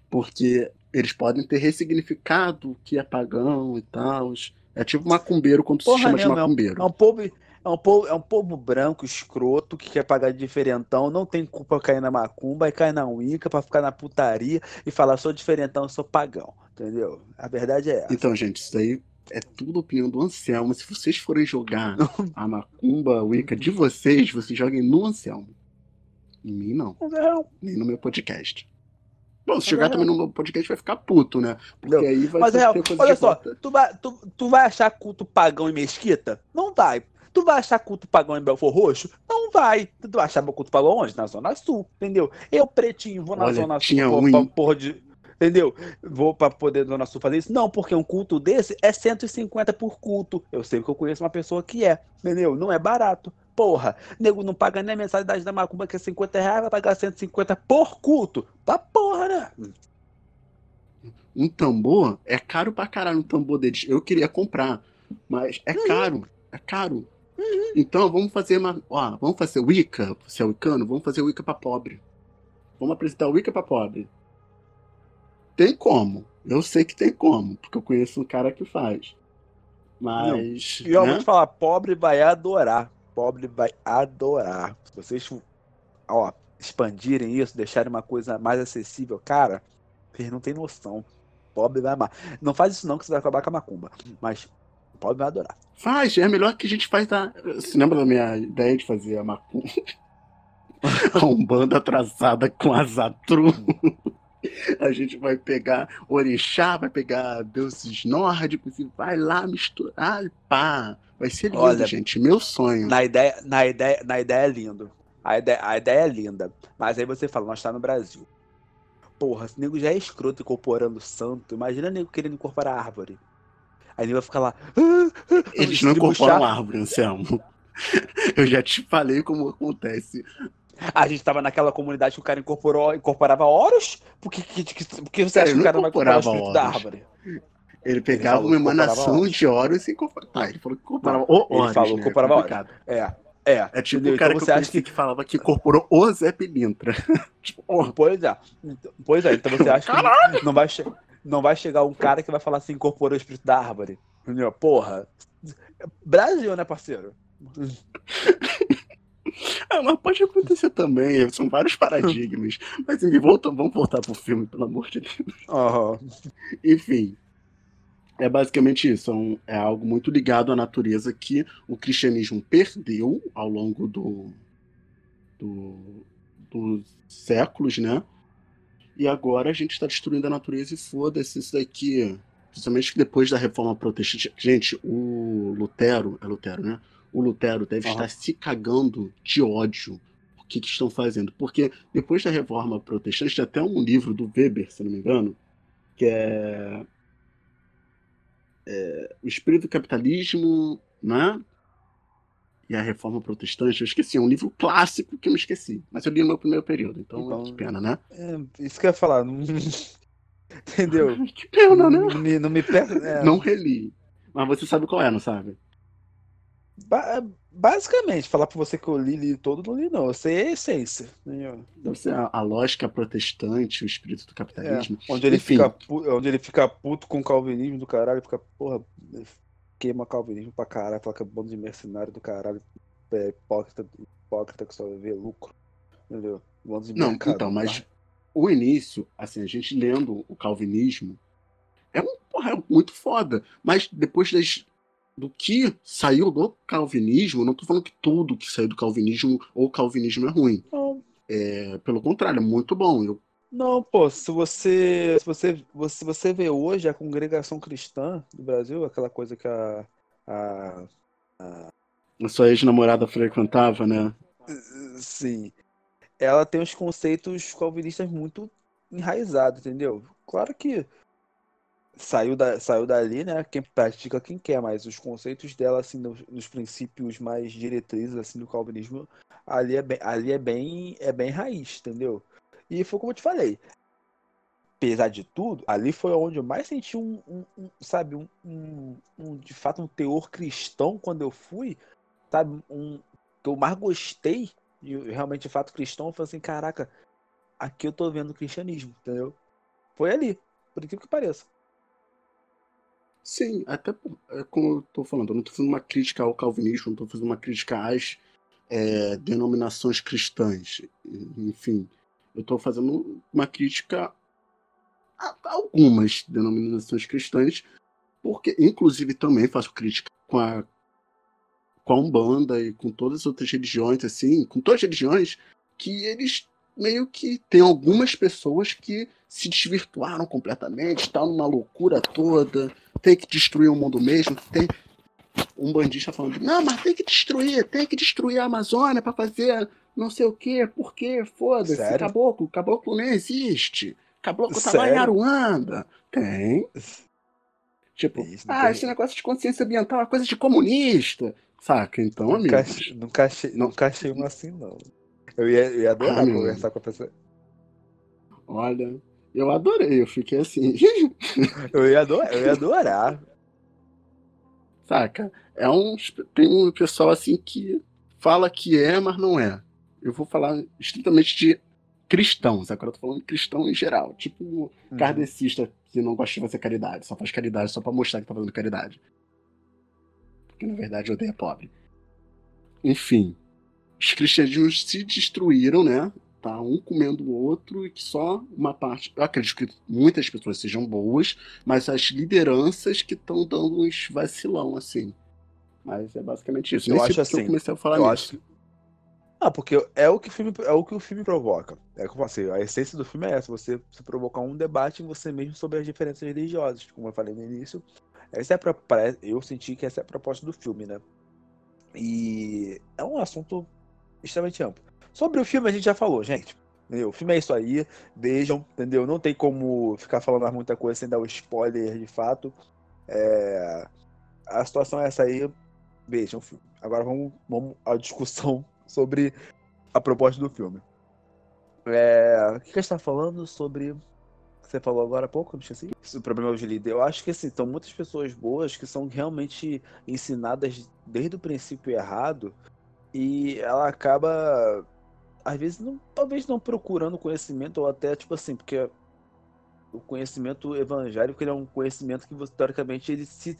Porque eles podem ter ressignificado o que é pagão e tal. É tipo macumbeiro quando se Porra chama de nenhuma, é um- macumbeiro. É um povo, é um povo, é um povo branco, escroto, que quer pagar de diferentão, não tem culpa cair na macumba, e cai na Wicca pra ficar na putaria e falar sou diferentão, sou pagão. Entendeu? A verdade é essa. Então, gente, isso aí é tudo opinião do Anselmo. Se vocês forem jogar <laughs> a macumba a Wicca de vocês, vocês joguem no Anselmo. Em mim, não. É- Nem no meu podcast. Bom, se Mas jogar é- também no podcast vai ficar puto, né? Porque Não, aí vai Mas é real, olha só, volta. tu vai, tu, tu vai achar culto pagão em mesquita? Não vai. Tu vai achar culto pagão em Belfor Roxo? Não vai. Tu vai achar culto pagão onde? Na Zona Sul, entendeu? Eu, pretinho, vou na Olha, Zona Sul pra, um, pra porra de. Entendeu? Vou pra poder Zona Sul fazer isso? Não, porque um culto desse é 150 por culto. Eu sei que eu conheço uma pessoa que é, entendeu? Não é barato. Porra, nego não paga nem a mensalidade da macumba, que é 50 reais, vai pagar 150 por culto. Tá porra, né? Um tambor é caro pra caralho um tambor deles. Eu queria comprar, mas é Uhum. caro. É caro. Então vamos fazer uma. Ó, vamos fazer Wicca, você é wicano, vamos fazer Wicca pra pobre. Vamos apresentar Wicca pra pobre. Tem como. Eu sei que tem como, porque eu conheço um cara que faz. Mas. E eu né? vou te falar, pobre vai adorar. Pobre vai adorar. Se vocês ó, expandirem isso, deixarem uma coisa mais acessível, cara, Vocês não tem noção. Pobre vai amar. Não faz isso não, que você vai acabar com a macumba. Mas o pobre vai adorar. Faz, é melhor que a gente faz da. Você lembra da minha ideia de fazer a macumba? <laughs> a Umbanda atrasada com a Zatru. A gente vai pegar orixá, vai pegar deuses nórdicos e vai lá misturar. Pá, vai ser lindo, Olha, gente. Meu sonho. Na ideia, na ideia, na ideia é lindo. A ideia, a ideia é linda. Mas aí você fala, nós tá no Brasil. Porra, se o nego já é escroto incorporando santo, imagina o nego querendo incorporar árvore. Aí ele vai ficar lá. "Ah, ah", Eles distribuir não incorporam árvore, Anselmo. <laughs> Eu já te falei como acontece. A gente tava naquela comunidade que o cara incorporou, incorporava Horus? Por que, que, que- que você Cara, acha ele que o cara não vai incorporar o incorporava espírito da árvore? Ele pegava falou uma que emanação de Horus e incorporava. Tá, ele falou que incorporava Não, o ele Horus, falou que né? incorporava Horus. complicado. É, é. É tipo entendeu? o cara então que você acha que. que falava que incorporou o Zé Pilintra. <laughs> tipo, Pois é. Então- Pois é, então você acha que não vai, che- não vai chegar um cara que vai falar assim, incorporou o espírito da árvore. Entendeu? Porra. Brasil, né, parceiro? <laughs> Ah, mas pode acontecer também, são vários paradigmas. <laughs> Mas enfim, volta, vamos voltar pro filme, pelo amor de Deus. Aham. Enfim, é basicamente isso. É, um- é algo muito ligado à natureza que o cristianismo perdeu ao longo do, do- dos séculos, né? E agora a gente está destruindo a natureza e foda-se isso daqui. Principalmente depois da reforma protestante. Gente, o Lutero, é Lutero, né? O Lutero deve estar se cagando de ódio. O que, que estão fazendo? Porque depois da reforma protestante, tem até um livro do Weber, se não me engano, que é, é O Espírito do Capitalismo, né? E a Reforma Protestante. Eu esqueci, é um livro clássico que eu me esqueci. Mas eu li no meu primeiro período, então, Então- que pena, né? É, isso que eu ia falar. não- <laughs> Entendeu? <laughs> Que pena, né? Não me, não me per- é, Não reli. Mas você sabe qual é, não sabe? Ba- basicamente, falar pra você que eu li, li todo, não li, não. Eu sei a essência. ser a, a lógica protestante, o espírito do capitalismo. É, onde ele, Enfim. fica, onde ele fica puto com o calvinismo do caralho, fica, porra, queima calvinismo pra caralho, fala que é bando de mercenário do caralho, é hipócrita, hipócrita que só vê lucro, entendeu? Bando de Não, mercado, então, mas tá? o início, assim, a gente lendo o calvinismo, é um porra, é muito foda. Mas depois das, do que saiu do calvinismo, não tô falando que tudo que saiu do calvinismo ou calvinismo é ruim. Não, É, pelo contrário, é muito bom. Eu, não, pô, se você, se você, se você vê hoje a congregação cristã do Brasil, aquela coisa que a, a, a sua ex-namorada frequentava, né? Sim. Ela tem os conceitos calvinistas muito enraizados, entendeu? Claro que saiu, da, saiu dali, né? Quem pratica quem quer, mas os conceitos dela, assim, nos, nos princípios mais diretrizes, assim, do calvinismo, ali é bem, ali é bem, é bem raiz, entendeu? E foi como eu te falei. Apesar de tudo, ali foi onde eu mais senti um, um- um, sabe, um, um- um, de fato, um teor cristão quando eu fui, sabe, um, que eu mais gostei de realmente de fato cristão, falei assim, caraca, aqui eu tô vendo cristianismo, entendeu? Foi ali, por incrível que pareça. Sim, até é como eu tô falando, eu não tô fazendo uma crítica ao calvinismo, não tô fazendo uma crítica às é, denominações cristãs. Enfim, eu tô fazendo uma crítica a algumas denominações cristãs, porque inclusive também faço crítica com a com a Umbanda e com todas as outras religiões, assim, com todas as religiões, que eles meio que tem algumas pessoas que se desvirtuaram completamente, tá numa loucura toda, tem que destruir o mundo mesmo, tem um bandista falando, não, mas tem que destruir, tem que destruir a Amazônia para fazer não sei o quê, por quê, foda-se, Sério? caboclo, caboclo nem existe, caboclo tá lá em Sério? Aruanda. Tem. Tipo, Isso, ah, tem- esse negócio de consciência ambiental é coisa de comunista, saca? Então, Nunca, amigos, achei- nunca, achei, Não. nunca achei uma assim, não. Eu ia, eu ia adorar Ah, meu. conversar com a pessoa. olha, eu adorei, eu fiquei assim, <laughs> Eu ia adorar, eu ia adorar. saca? É um, tem um pessoal assim que fala que é, mas não é. Eu vou falar estritamente de cristãos, agora eu tô falando de cristão em geral, tipo Uhum. kardecista que não gosta de fazer caridade, só faz caridade só pra mostrar que tá fazendo caridade. Porque na verdade odeia pobre. Enfim, os cristianismos se destruíram, né? Tá um comendo o outro e que só uma parte. Eu acredito que muitas pessoas sejam boas, mas as lideranças que estão dando uns vacilão, assim. Mas é basicamente isso. Eu acho que assim, eu comecei a falar eu nisso. acho Ah, porque é o que o filme, é o que o filme provoca. É como assim, a essência do filme é essa, você, você provocar um debate em você mesmo sobre as diferenças religiosas, como eu falei no início. Essa é a, pro- pare- eu senti que essa é a proposta do filme, né? E é um assunto extremamente amplo. Sobre o filme a gente já falou, gente. Entendeu? O filme é isso aí, vejam, entendeu? Não tem como ficar falando muita coisa sem dar o spoiler de fato. É, A situação é essa aí, vejam o filme. Agora vamos, vamos à discussão <laughs> sobre a proposta do filme. É, O que a gente tá falando sobre. Você falou agora há pouco, esqueci. Esse problema de líder. Eu acho que assim, são muitas pessoas boas que são realmente ensinadas desde o princípio errado e ela acaba, às vezes, não, talvez não procurando conhecimento, ou até, tipo assim, porque o conhecimento evangélico ele é um conhecimento que, teoricamente, ele se,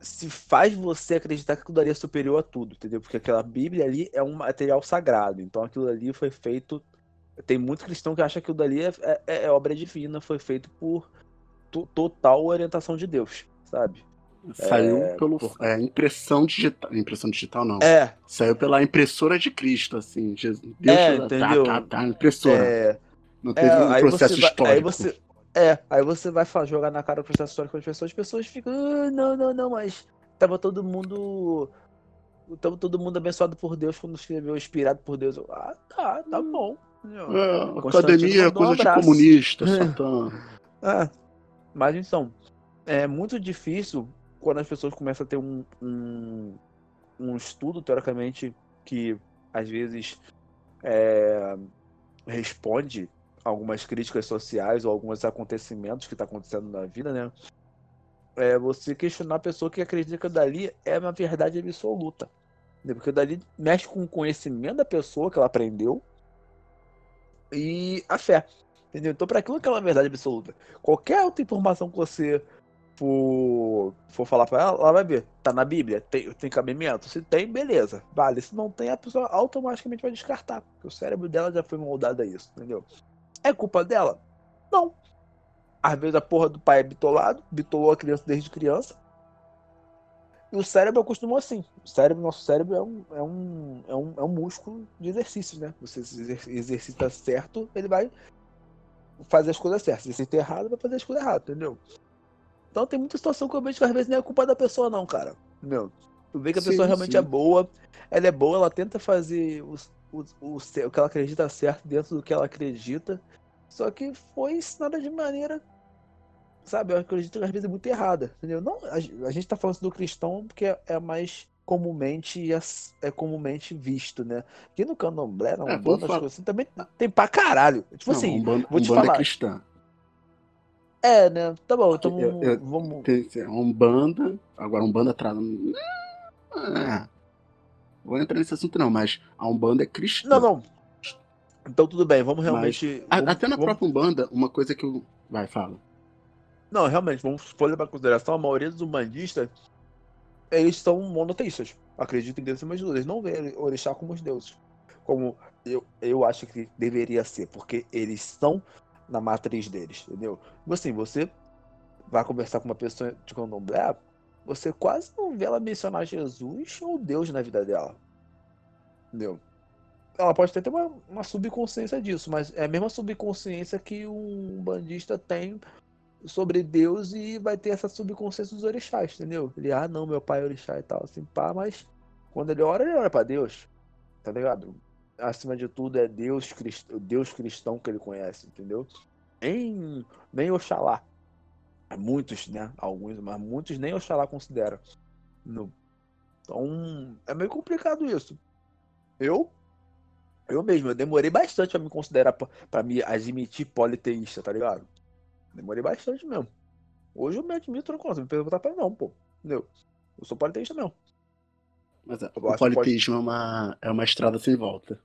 se faz você acreditar que aquilo ali é superior a tudo, entendeu? Porque aquela Bíblia ali é um material sagrado, então aquilo ali foi feito. Tem muito cristão que acha que aquilo dali é, é- é obra divina, foi feito por to- total orientação de Deus, sabe? Saiu É, pelo por- é, impressão digital. Impressão digital não. É, Saiu pela impressora de Cristo, assim. Deus É, tá, entendeu? tá, tá, impressora. é, não teve É, um aí processo você vai- histórico. Aí você, é, aí você vai jogar na cara do processo histórico das pessoas, as pessoas ficam, "Ah, não, não, não, mas tava todo mundo. Tava todo mundo abençoado por Deus quando escreveu, inspirado por Deus. Eu, ah, tá, tá bom. É, Constantino academia é mandou um coisa de comunista, <laughs> Satã. Ah, mas então, é muito difícil quando as pessoas começam a ter um, um, um estudo, teoricamente, que às vezes é, responde algumas críticas sociais ou alguns acontecimentos que está acontecendo na vida, né? É você questionar a pessoa que acredita que dali é uma verdade absoluta. né? Porque dali mexe com o conhecimento da pessoa que ela aprendeu e a fé. Entendeu? Então, para aquilo que é uma verdade absoluta, qualquer outra informação que você for, for falar para ela, ela vai ver. Tá na Bíblia? Tem, tem cabimento? Se tem, beleza. Vale. Se não tem, a pessoa automaticamente vai descartar. Porque o cérebro dela já foi moldado a isso, entendeu? É culpa dela? Não. Às vezes a porra do pai é bitolado, bitolou a criança desde criança. E o cérebro acostumou assim. O cérebro, nosso cérebro é um, é um, é um, é um músculo de exercícios, né? Você se exer- exercita certo, ele vai fazer as coisas certas. Se exercita errado, vai fazer as coisas erradas, entendeu? Então tem muita situação que eu vejo que às vezes não é culpa da pessoa, não, cara. Entendeu? Tu vê que a Sim, pessoa realmente sim. é boa, ela é boa, ela tenta fazer o, o, o, o que ela acredita certo dentro do que ela acredita. Só que foi ensinada de maneira sabe, eu acredito que às vezes é muito errada, entendeu? Não, a, a gente tá falando do cristão porque é, é mais comumente ass- é comumente visto, né? Aqui no candomblé, na É, Umbanda, vamos as coisas assim, também tem pra caralho. Tipo Não, assim, Umbanda, vou te Umbanda falar. é cristã. É, né? Tá bom, então Eu- eu- vamos... Tem Umbanda, agora Umbanda traz. Ah, vou entrar nesse assunto não, mas a Umbanda é cristã. Não, não. Então tudo bem, vamos Mas- realmente... A- vamos- Até na vamos- própria Umbanda, uma coisa que eu. Vai, fala. Não, realmente, vamos for levar em consideração, a maioria dos umbandistas, eles são monoteístas. Acreditam em Deus tudo. Eles não veem orixá como os deuses. Como eu, eu acho que deveria ser, porque eles são na matriz deles, entendeu? Tipo assim, você vai conversar com uma pessoa de candomblé, você quase não vê ela mencionar Jesus ou Deus na vida dela. Entendeu? Ela pode ter uma, uma subconsciência disso, mas é a mesma subconsciência que um bandista tem sobre Deus e vai ter essa subconsciência dos orixás, entendeu? Ele, ah, não, meu pai é orixá e tal, assim, pá, mas quando ele ora, ele ora pra Deus, tá ligado? Acima de tudo é Deus, crist... Deus cristão que ele conhece, entendeu? Nem, nem Oxalá. Muitos, né? Alguns, mas muitos nem Oxalá consideram. No... Então, é meio complicado isso. Eu, eu mesmo, eu demorei bastante pra me considerar, pra, pra me admitir politeísta, tá ligado? Demorei bastante mesmo. Hoje eu me admito tranquilo. Se me perguntar pra mim, não, pô. Entendeu? Eu sou politeísta mesmo. Mas é, o que pode- politeísmo é, uma, é uma estrada sem volta.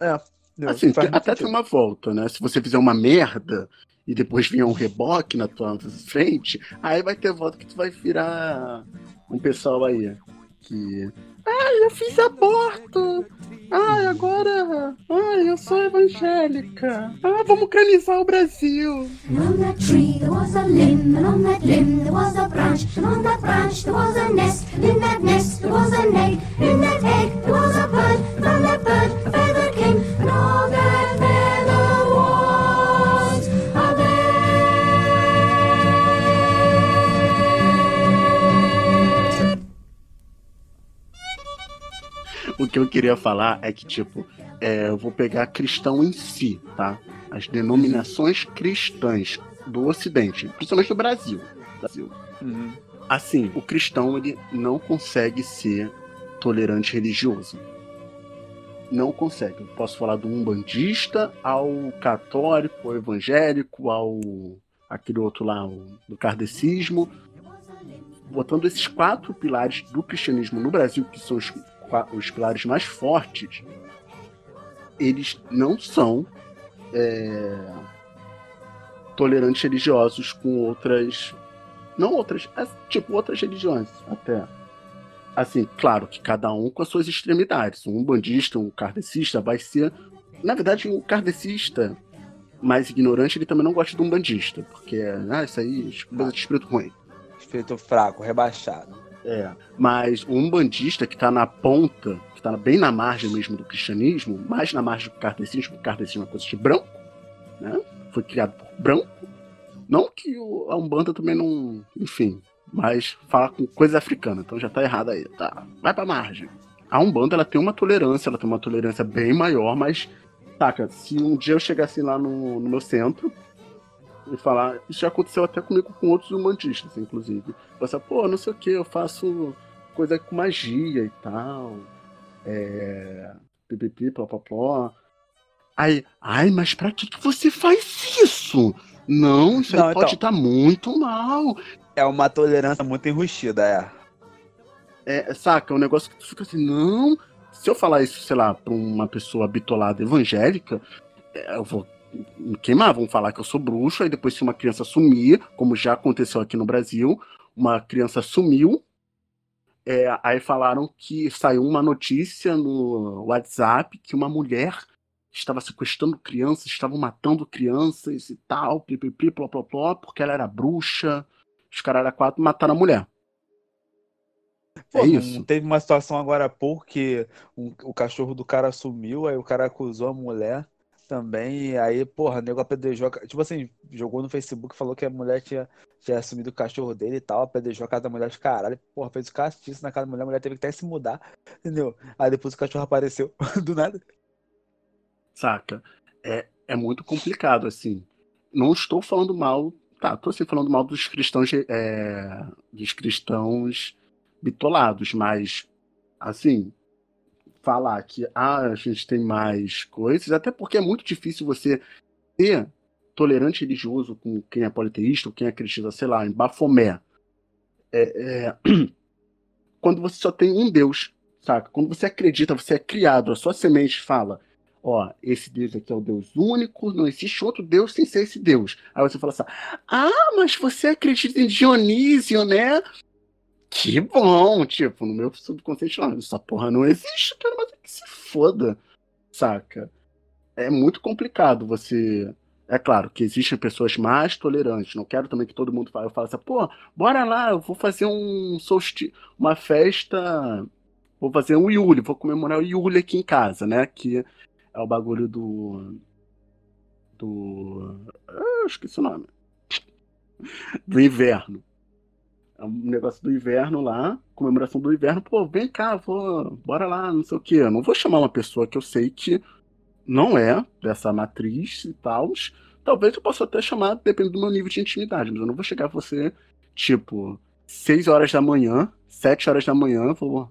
Assim, Faz tem- muito até tem uma volta, né? Se você fizer uma merda e depois vier um reboque na tua frente, aí vai ter volta que tu vai virar um pessoal aí que. Ai, eu fiz aborto! Ai, agora. Ai, Ah, eu sou evangélica. Ah, vamos canizar o Brasil. And on that tree there was a limb, and on that limb there was a branch, and on that branch there was a nest, and in that nest there was an egg, in that egg there was a bird, and from that bird O que eu queria falar é que, tipo, é, eu vou pegar cristão em si, tá? As denominações cristãs do Ocidente, principalmente do Brasil. Brasil. Uhum. Assim, o cristão ele não consegue ser tolerante religioso. Não consegue. Eu posso falar do umbandista ao católico, ao evangélico, ao aquele outro lá, do kardecismo. Botando esses quatro pilares do cristianismo no Brasil, que são os, os pilares mais fortes, eles não são é, tolerantes religiosos com outras não outras, é, tipo outras religiões, até. Assim, claro que cada um com as suas extremidades. Um bandista, um kardecista vai ser. Na verdade, o kardecista mais ignorante, ele também não gosta de um bandista, porque, ah, isso aí é coisa de espírito ruim. Espírito fraco, rebaixado. É. Mas o umbandista que tá na ponta, que tá bem na margem mesmo do cristianismo, mais na margem do kardecismo, porque o kardecismo é coisa de branco, né? Foi criado por branco. Não que a Umbanda também não. Enfim. Mas fala com coisa africana, então já tá errado aí. Tá. Vai pra margem. A Umbanda ela tem uma tolerância, ela tem uma tolerância bem maior, mas. Saca, se um dia eu chegasse lá no, no meu centro e falar. Isso já aconteceu até comigo com outros umbandistas, inclusive. Você, pô, não sei o que, eu faço coisa com magia e tal. É. Pipipi, plopopó. Aí, ai, mas pra que, que você faz isso? Não, isso Não, aí pode então. estar muito mal. É uma tolerância muito enrustida, é. É, saca, é um negócio que tu fica assim, não. Se eu falar isso, sei lá, pra uma pessoa bitolada evangélica, é, eu vou me queimar, vão falar que eu sou bruxo, aí depois se uma criança sumir, como já aconteceu aqui no Brasil, uma criança sumiu, é, aí falaram que saiu uma notícia no WhatsApp que uma mulher estava sequestrando crianças, estavam matando crianças e tal, porque ela era bruxa, os caras eram quatro mataram a mulher. Pô, é isso. Teve uma situação agora há pouco que um- o cachorro do cara sumiu, aí o cara acusou a mulher também, e aí, porra, o nego apedrejou. a Tipo assim, jogou no Facebook, falou que a mulher tinha, tinha assumido o cachorro dele e tal, apedrejou a casa da mulher de caralho. Porra, fez o castiço na casa da mulher, a mulher teve que até se mudar, <laughs> entendeu? Aí depois o cachorro apareceu <laughs> do nada. saca? É, é muito complicado, assim. Não estou falando mal, tá, tô assim falando mal dos cristãos, é, dos cristãos bitolados, mas, assim, falar que ah, a gente tem mais coisas, até porque é muito difícil você ser tolerante religioso com quem é politeísta ou quem acredita, sei lá, em Bafomé. É, é, <clears throat> quando você só tem um Deus, saca? Quando você acredita, você é criado, a sua semente fala, ó, esse Deus aqui é o Deus único, não existe outro Deus sem ser esse Deus. Aí você fala assim, ah, mas você acredita em Dionísio, né? Que bom, tipo, no meu subconsciente, não, essa porra não existe, cara, mas é que se foda, saca? É muito complicado você. É claro que existem pessoas mais tolerantes, não quero também que todo mundo fale, eu falo assim, pô, bora lá, eu vou fazer um solsti... uma festa, vou fazer um Yule, vou comemorar o Yule aqui em casa, né? Que é o bagulho do. Do. Ah, eu esqueci o nome. Do inverno. É um negócio do inverno lá, comemoração do inverno. Pô, vem cá, vou, bora lá, não sei o quê. Eu não vou chamar uma pessoa que eu sei que não é dessa matriz e tal. Talvez eu possa até chamar, dependendo do meu nível de intimidade, mas eu não vou chegar a você, tipo, 6 horas da manhã, 7 horas da manhã, vou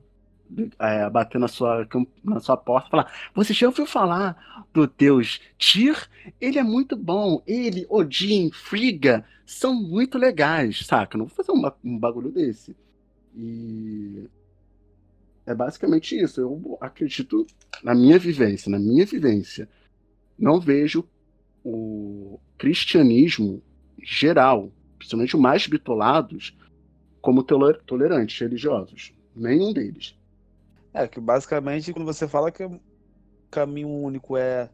é, bater na sua, na sua porta e falar: Você já ouviu falar do deus Tyr? Ele é muito bom. Ele, Odin, Frigga são muito legais, saca? Não vou fazer um, um bagulho desse. E. É basicamente isso. Eu acredito na minha vivência, na minha vivência. Não vejo o cristianismo geral, principalmente os mais bitolados, como toler- tolerantes religiosos. Nenhum deles. É, que basicamente quando você fala que caminho único é.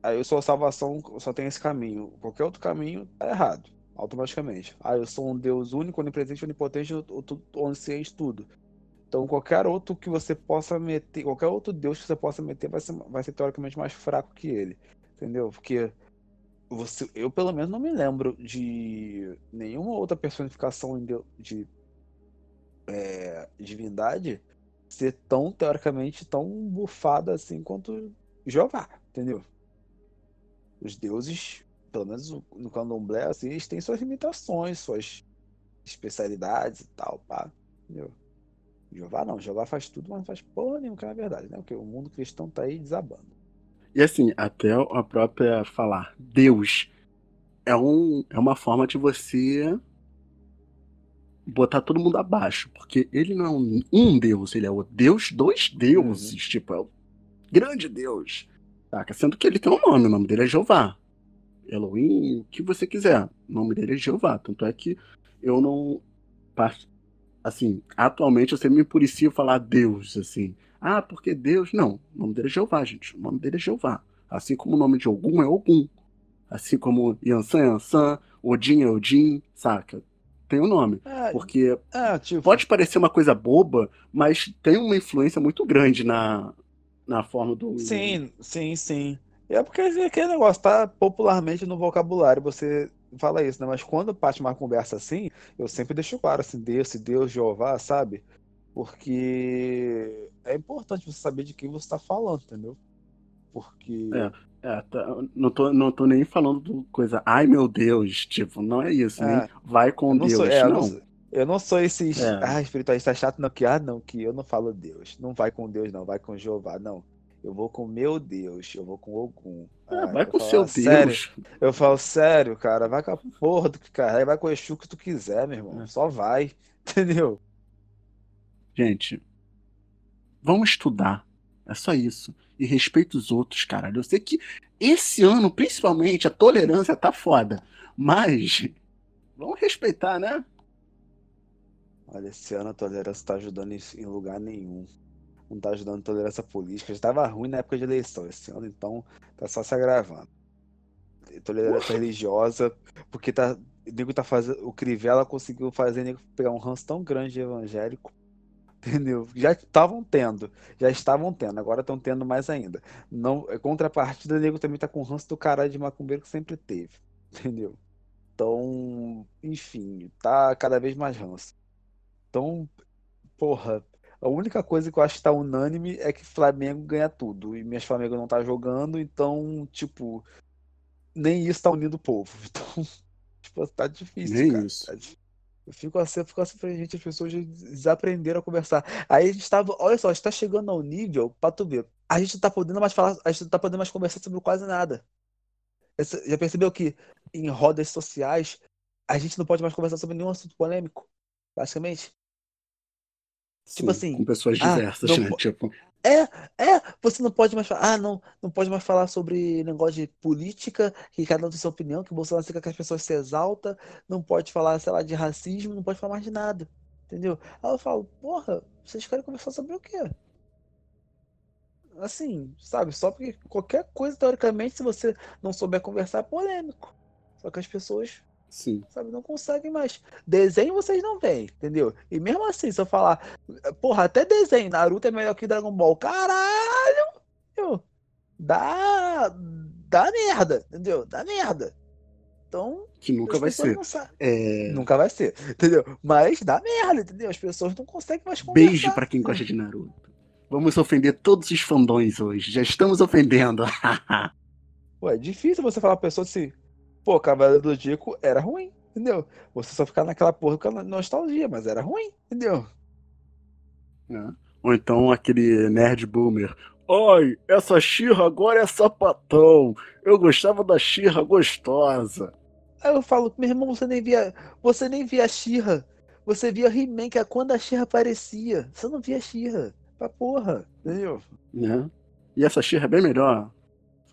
Aí eu sou a salvação, só tem esse caminho. Qualquer outro caminho tá errado, automaticamente. Ah, eu sou um Deus único, onipresente, onipotente, onisciente, tudo. Então qualquer outro que você possa meter, qualquer outro Deus que você possa meter vai ser, vai ser teoricamente mais fraco que ele. Entendeu? Porque você, eu pelo menos não me lembro de nenhuma outra personificação de, de é, divindade ser tão, teoricamente, tão bufada assim quanto Jeová, entendeu? Os deuses, pelo menos no candomblé, assim, eles têm suas limitações, suas especialidades e tal, pá, entendeu? Jeová não, Jeová faz tudo, mas não faz porra nenhuma, que é a verdade, né? Porque o mundo cristão tá aí desabando. E assim, até a própria falar Deus é, um, é uma forma de você botar todo mundo abaixo, porque ele não é um, um Deus, ele é o Deus dos deuses, uhum. tipo, é o grande Deus. Saca? Sendo que ele tem um nome, o nome dele é Jeová. Elohim, o que você quiser. O nome dele é Jeová. Tanto é que eu não. Assim, atualmente eu sempre me policio falar Deus, assim. Ah, porque Deus. Não, o nome dele é Jeová, gente. O nome dele é Jeová. Assim como o nome de Ogum é Ogum. Assim como Yansan é Yansan, Odin é Odin, saca? Tem um nome. É, porque é, tipo... pode parecer uma coisa boba, mas tem uma influência muito grande na, na forma do. Sim, sim, sim. É porque aquele negócio tá popularmente no vocabulário, você fala isso, né? Mas quando parte uma conversa assim, eu sempre deixo claro assim, Deus, Deus, Jeová, sabe? Porque é importante você saber de quem você está falando, entendeu? Porque. É, é tá, não, tô, não tô nem falando do coisa, ai meu Deus, tipo, não é isso, é, nem vai com Deus, sou, é, não. Eu não, sou, eu não sou esse é. ah, espiritualista chato, não, que, ah, não, que eu não falo Deus. Não vai com Deus, não, vai com Jeová, não. Eu vou com meu Deus, eu vou com Ogum. Ah, vai com seu Deus. Sério, eu falo, sério, cara, vai com a porra do que cara, vai com o Exu que tu quiser, meu irmão. É. Só vai, <laughs> entendeu? Gente, vamos estudar. É só isso. E respeita os outros, caralho. Eu sei que esse ano, principalmente, a tolerância tá foda. Mas vamos respeitar, né? Olha, esse ano a tolerância tá ajudando em lugar nenhum. Não tá ajudando a tolerância política. Já tava ruim na época de eleição. Esse ano, então, tá só se agravando. Tolerância religiosa, porque tá. O nego tá fazendo. O Crivella conseguiu fazer nego pegar um ranço tão grande de evangélico entendeu? Já estavam tendo, já estavam tendo, agora estão tendo mais ainda. Não, é contrapartida, o nego também tá com o ranço do caralho de macumbeiro que sempre teve, <laughs> entendeu? Então, enfim, tá cada vez mais ranço. Então, porra, a única coisa que eu acho que tá unânime é que Flamengo ganha tudo. E minhas Flamengo não tá jogando, então, tipo, nem isso tá unindo o povo. <laughs> Então, tipo, tá difícil, nem cara. Isso. Tá difícil. Eu fico assim, eu fico assim pra gente, as pessoas desaprenderam a conversar. Aí a gente tava, olha só, a gente tá chegando ao nível, pra tu ver, a gente tá podendo mais falar, a gente não tá podendo mais conversar sobre quase nada. Já percebeu que em rodas sociais a gente não pode mais conversar sobre nenhum assunto polêmico, basicamente? Tipo Sim, tipo assim. Com pessoas ah, diversas, ah, né? Tipo. É, é, você não pode mais falar, ah, não, não pode mais falar sobre negócio de política, que cada um tem sua opinião, que o Bolsonaro fica que as pessoas se exalta, não pode falar, sei lá, de racismo, não pode falar mais de nada, entendeu? Aí eu falo, porra, vocês querem conversar sobre o quê? Assim, sabe, só porque qualquer coisa, teoricamente, se você não souber conversar, é polêmico. Só que as pessoas Sim. Sabe, não conseguem mais. Desenho vocês não veem, entendeu? E mesmo assim, se eu falar, porra, até desenho, Naruto é melhor que Dragon Ball. Caralho! Entendeu? Dá. Dá merda, entendeu? Dá merda. Então. Que nunca vai ser. É... Nunca vai ser, entendeu? Mas dá merda, entendeu? As pessoas não conseguem mais conversar. Beijo para quem gosta de Naruto. Vamos ofender todos os fandões hoje. Já estamos ofendendo. <laughs> Ué, é difícil você falar pra pessoa assim pô, Cavaleiro do Dico era ruim, entendeu? Você só ficar naquela porra com a nostalgia, mas era ruim, entendeu? É. Ou então aquele nerd boomer. Oi, essa xirra agora é sapatão. Eu gostava da xirra gostosa. Aí eu falo, meu irmão, você nem via. Você nem via a Xirra. Você via He-Man, que é quando a Xirra aparecia. Você não via a Xirra. Pra porra. Entendeu? É. E essa Xirra é bem melhor.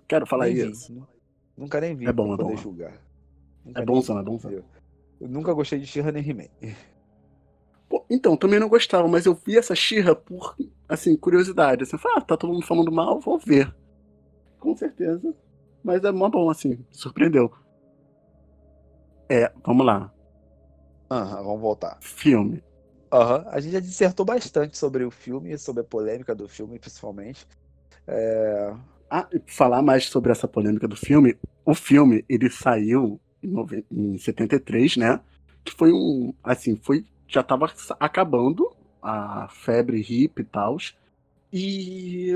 Quero falar nem isso. Vi. Nunca nem vi é bom, pra é poder bom. julgar. Nunca é bom, é bom. Eu, eu nunca gostei de Shira nem He-Man. Então, também não gostava, mas eu vi essa Shira por assim, curiosidade. Assim, eu falei, ah, tá todo mundo falando mal, vou ver. Com certeza. Mas é mó bom, assim, surpreendeu. É, vamos lá. Aham, vamos voltar. Filme. Aham, a gente já dissertou bastante sobre o filme, sobre a polêmica do filme, principalmente. É, Ah, falar mais sobre essa polêmica do filme. O filme, ele saiu em, nove- em 73, né? Que foi um. Assim, foi. Já tava acabando a febre hippie e tal. E.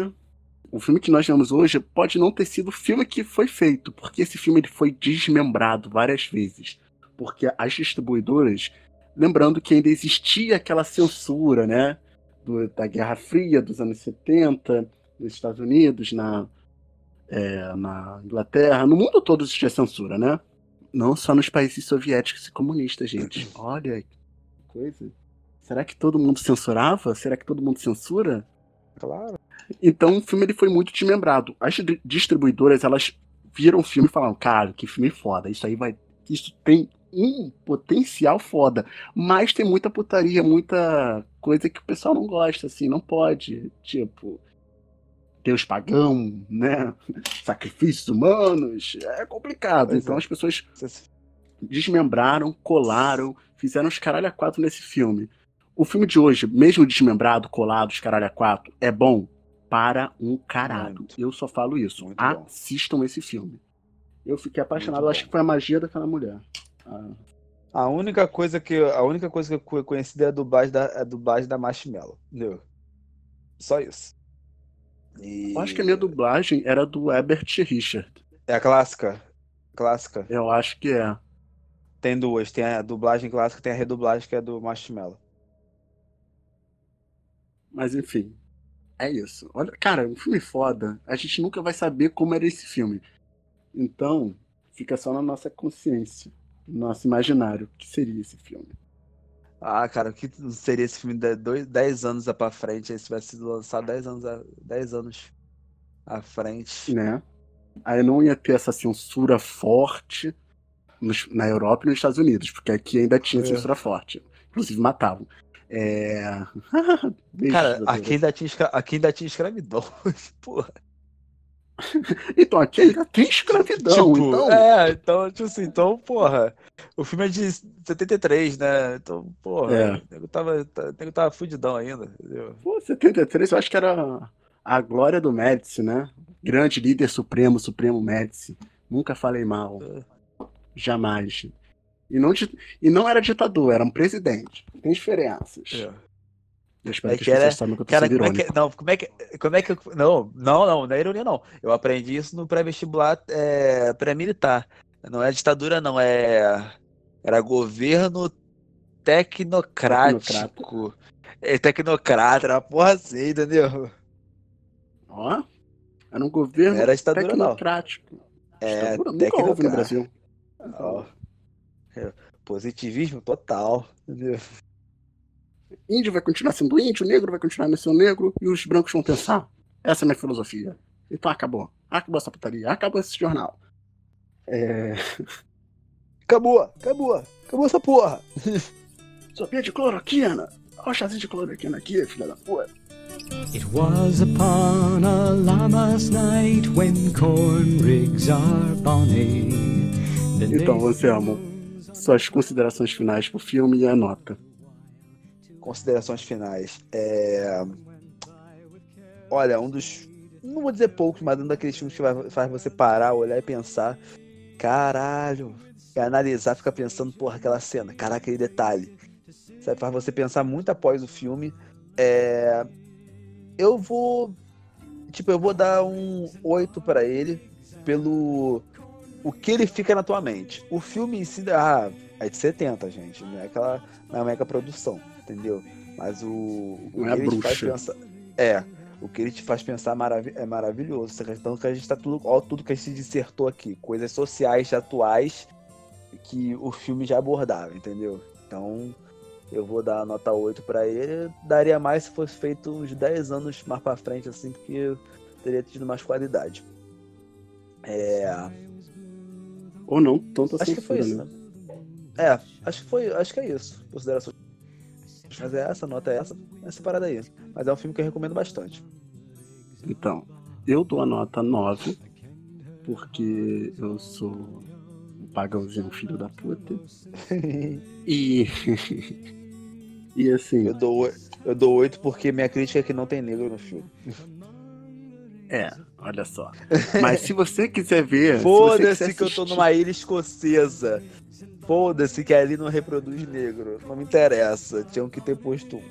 O filme que nós vemos hoje pode não ter sido o filme que foi feito, porque esse filme ele foi desmembrado várias vezes. Porque as distribuidoras. Lembrando que ainda existia aquela censura, né? do- da Guerra Fria dos anos 70, nos Estados Unidos, na, é, na Inglaterra, no mundo todo existia censura, né? Não só nos países soviéticos e comunistas, gente. <clears throat> Olha que coisa. Será que todo mundo censurava? Será que todo mundo censura? claro. Então o filme ele foi muito desmembrado. As di- distribuidoras, elas viram o filme e falaram, cara, que filme foda. Isso aí vai. Isso tem um potencial foda. Mas tem muita putaria, muita coisa que o pessoal não gosta, assim, não pode. Tipo. Deus pagão, né? Sacrifícios humanos. É complicado. Pois então é. as pessoas desmembraram, colaram, fizeram os caralho a quatro nesse filme. O filme de hoje, mesmo desmembrado, colado, os caralho a quatro, é bom para um caralho. Muito. Eu só falo isso. Muito bom. Assistam esse filme. Eu fiquei apaixonado, eu acho bom. que foi a magia daquela mulher. Ah, A única coisa que a única coisa que eu conheci é a dublagem da, a dublagem da Marshmallow. Entendeu? Só isso. E... Eu acho que a minha dublagem era do Herbert Richard. É a clássica. Clássica. Eu acho que é. Tem duas. Tem a dublagem clássica e tem a redublagem que é do Marshmallow. Mas enfim. É isso. Olha, cara, um filme foda. A gente nunca vai saber como era esse filme. Então, fica só na nossa consciência, no nosso imaginário, o que seria esse filme. Ah, cara, o que seria esse filme de dois, 10 anos pra frente? Se tivesse sido lançado 10 anos, a, 10 anos à frente. né? Aí não ia ter essa censura forte nos- na Europa e nos Estados Unidos, porque aqui ainda tinha É. censura forte. Inclusive matavam. É... <laughs> Cara, aqui ainda tinha, aqui ainda tinha escravidão. <laughs> Porra. <laughs> Então, aqui ainda tem escravidão. Tipo, então, É, então, tipo assim, então, porra. O filme é de 73, né? Então, porra, É. o nego tava, tá- o nego tava fudidão ainda, entendeu? pô, 73 eu acho que era a glória do Médici, né? Grande líder supremo, Supremo Médici. Nunca falei mal. Jamais. E não, e não era ditador, era um presidente. Tem diferenças. É. Eu espero É que, que era- saibam que eu tô Cara, como é que, não, como é que, como é que, eu- não, não, não, não é ironia não. Eu aprendi isso no pré-vestibular é, pré-militar. Não é ditadura não, é, era governo tecnocrático. É tecnocrata, era uma porra assim, entendeu? Ó, era um governo Era ditadura não. tecnocrático. É, Ditadura nunca houve no. Brasil. Ó, é, Positivismo total, entendeu? Índio vai continuar sendo índio, negro vai continuar sendo negro, e os brancos vão pensar. Essa é a minha filosofia. Então acabou. Acabou essa putaria, acabou esse jornal. É... <laughs> Acabou, acabou, acabou essa porra. <laughs> Sopia de cloroquina. Olha o chazinho de cloroquina aqui, filha da puta. It was upon a lammas night when corn rigs are bonny. Então, suas considerações finais pro filme e a nota. Considerações finais. É... Olha, um dos. Não vou dizer poucos, mas um daqueles filmes que vai, faz você parar, olhar e pensar. Caralho. E analisar, ficar pensando, porra, aquela cena, caraca, aquele detalhe. Sabe, faz você pensar muito após o filme. É... Eu vou. Tipo, eu vou dar um 8 pra ele pelo. O que ele fica na tua mente. O filme em si, ah, é de 70, gente. Não é aquela. Não é mega produção, entendeu? Mas o. o é que ele te faz pensar. É. O que ele te faz pensar maravi- é maravilhoso. Essa questão que a gente tá tudo. Ó, tudo que a gente dissertou aqui. Coisas sociais atuais que o filme já abordava, entendeu? Então, eu vou dar a nota 8 pra ele. Daria mais se fosse feito uns 10 anos mais pra frente, assim, porque teria tido mais qualidade. É. Ou não, tanta Acho que foi censura, isso, né? né? É, acho que foi. Acho que é isso. Considerações Mas é essa, nota é essa, essa parada aí. Mas é um filme que eu recomendo bastante. Então, eu dou a nota 9, porque eu sou um pagãozinho filho da puta. <laughs> E. <laughs> e assim, Eu dou, eu dou 8 porque minha crítica é que não tem negro no filme. é, olha só. Mas se você quiser ver. Foda-se quiser que eu tô numa ilha escocesa. Foda-se que ali não reproduz negro. Não me interessa. Tinham que ter posto um.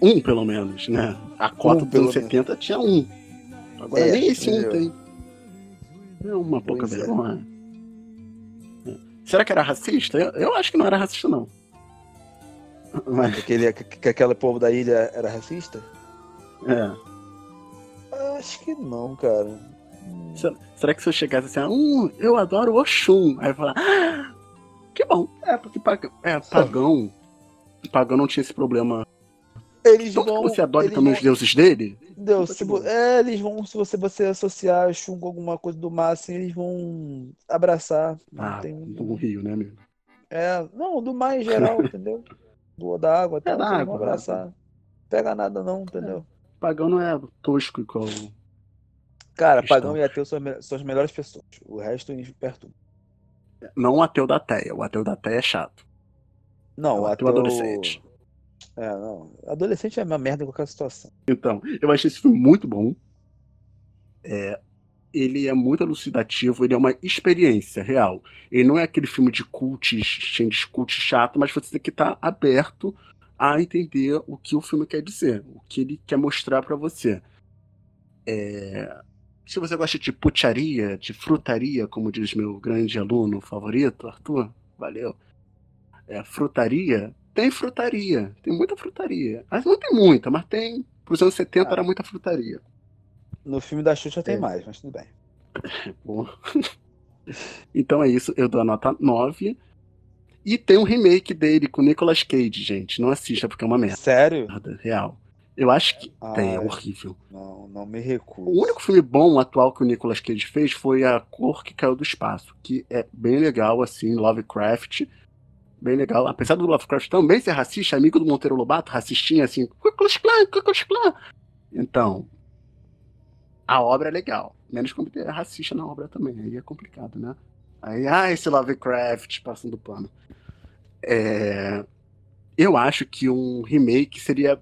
Um, pelo menos, né? A cota Um, dos pelo anos 70 tinha um. Agora É, nem esse um tem. É uma pouca é. vergonha. É. Será que era racista? Eu, eu acho que não era racista, não. Mas, Aquele, que, que aquele povo da ilha era racista? é. Acho que não, cara. Será, será que se eu chegasse assim, ah, hum, eu adoro Oxum? Aí eu falar, ah, que bom. É, porque pag- é, pagão. Pagão não tinha esse problema. Eles Tanto vão. que você adora também vão- os deuses dele? Deus, Tá se de vo- é, eles vão, se você, você associar Shun com alguma coisa do mar, assim, eles vão abraçar. Ah, tem- do Rio, né, amigo? É, não, do mar em geral, <laughs> entendeu? Do da água, É da eles água, vão abraçar. Pega nada não, entendeu? Pagão não é tosco igual. Cara, Cristão. Pagão e Ateu são, são as melhores pessoas. O resto me perturba. Não o ateu da Teia. O ateu da Teia é chato. Não, É o ateu Ateu... adolescente. É, não. Adolescente é uma merda em qualquer situação. Então, eu achei esse filme muito bom. É, ele é muito elucidativo, ele é uma experiência real. Ele não é aquele filme de cult, cheio de cult chato, mas você tem que estar aberto a entender o que o filme quer dizer, o que ele quer mostrar pra você. É, se você gosta de putaria, de frutaria, como diz meu grande aluno favorito, Arthur, valeu. É, frutaria, tem frutaria, tem muita frutaria. Mas não tem muita, mas tem. Pros anos 70 Ah. era muita frutaria. No filme da Xuxa tem É. mais, mas tudo bem. <laughs> Bom. <laughs> então é isso, eu dou a nota 9. E tem um remake dele com Nicolas Cage, gente. Não assista porque é uma merda Sério? real. Eu acho que tem, é Ai. horrível. Não, não me recuso. O único filme bom atual que o Nicolas Cage fez foi A Cor que Caiu do Espaço, que é bem legal, assim, Lovecraft. Bem legal. Apesar do Lovecraft também ser racista, amigo do Monteiro Lobato, racistinha, assim. Então, a obra é legal. Menos quando é racista na obra também, aí é complicado, né? Aí, ah, esse Lovecraft passando pano. É, Eu acho que um remake seria.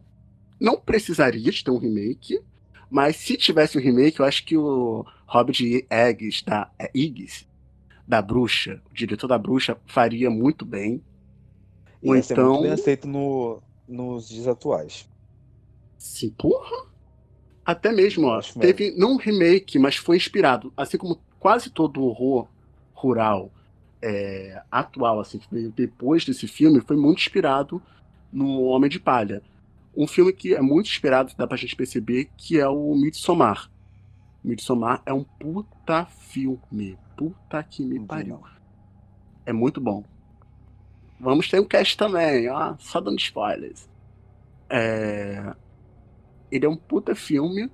Não precisaria de ter um remake, mas se tivesse um remake, eu acho que o Robert Eggs, da, é, Iggs, da Bruxa, o diretor da Bruxa, faria muito bem. Ou Ia ser muito então. bem aceito no, nos dias atuais. Sim, porra! Até mesmo, ó, Acho teve não um remake, mas foi inspirado, assim como quase todo o horror rural é, atual, assim, que veio depois desse filme, foi muito inspirado no Homem de Palha. Um filme que é muito inspirado, dá pra gente perceber, que é o Midsommar. Midsommar é um puta filme. Puta que me pariu. É muito bom. Vamos ter um cast também, ó. Só dando spoilers. É... Ele é um puta filme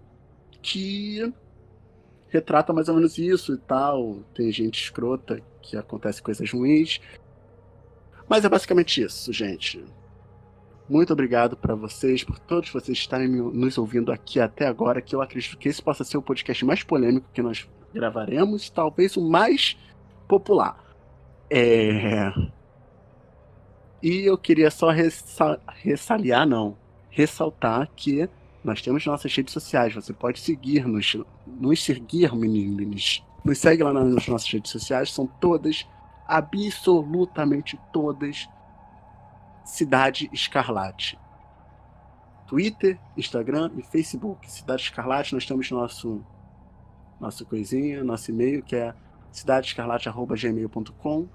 que retrata mais ou menos isso e tal. Tem gente escrota que acontece coisas ruins. Mas é basicamente isso, gente. Muito obrigado para vocês, por todos vocês estarem nos ouvindo aqui até agora, que eu acredito que esse possa ser o podcast mais polêmico que nós gravaremos, talvez o mais popular. É... E eu queria só ressa... ressaliar, não, ressaltar que nós temos nossas redes sociais. Você pode seguir-nos, nos seguir, meninos. Nos segue lá nas nossas redes sociais, são todas, absolutamente todas, Cidade Escarlate. Twitter, Instagram e Facebook. Cidade Escarlate, nós temos nosso nossa coisinha, nosso e-mail que é cidadeescarlate.gmail.com.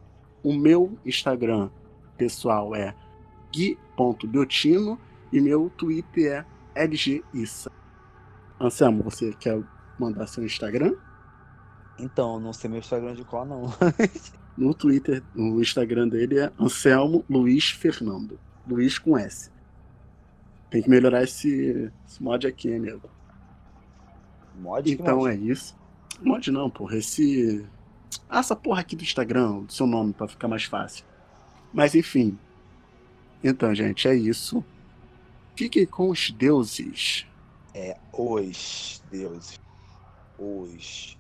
O meu Instagram pessoal é gui.biotino e meu Twitter é lgissa. Anselmo, você quer mandar seu Instagram? Então, não sei meu Instagram de qual, não. <laughs> No Twitter, o Instagram dele é Anselmo Luiz Fernando. Luiz com S. Tem que melhorar esse, esse mod aqui, hein, nego? Mod Então mod. é isso. Mod não, porra. Esse. Ah, essa porra aqui do Instagram, do seu nome, pra ficar mais fácil. Mas enfim. Então, gente, é isso. Fiquem com os deuses. É os deuses. Os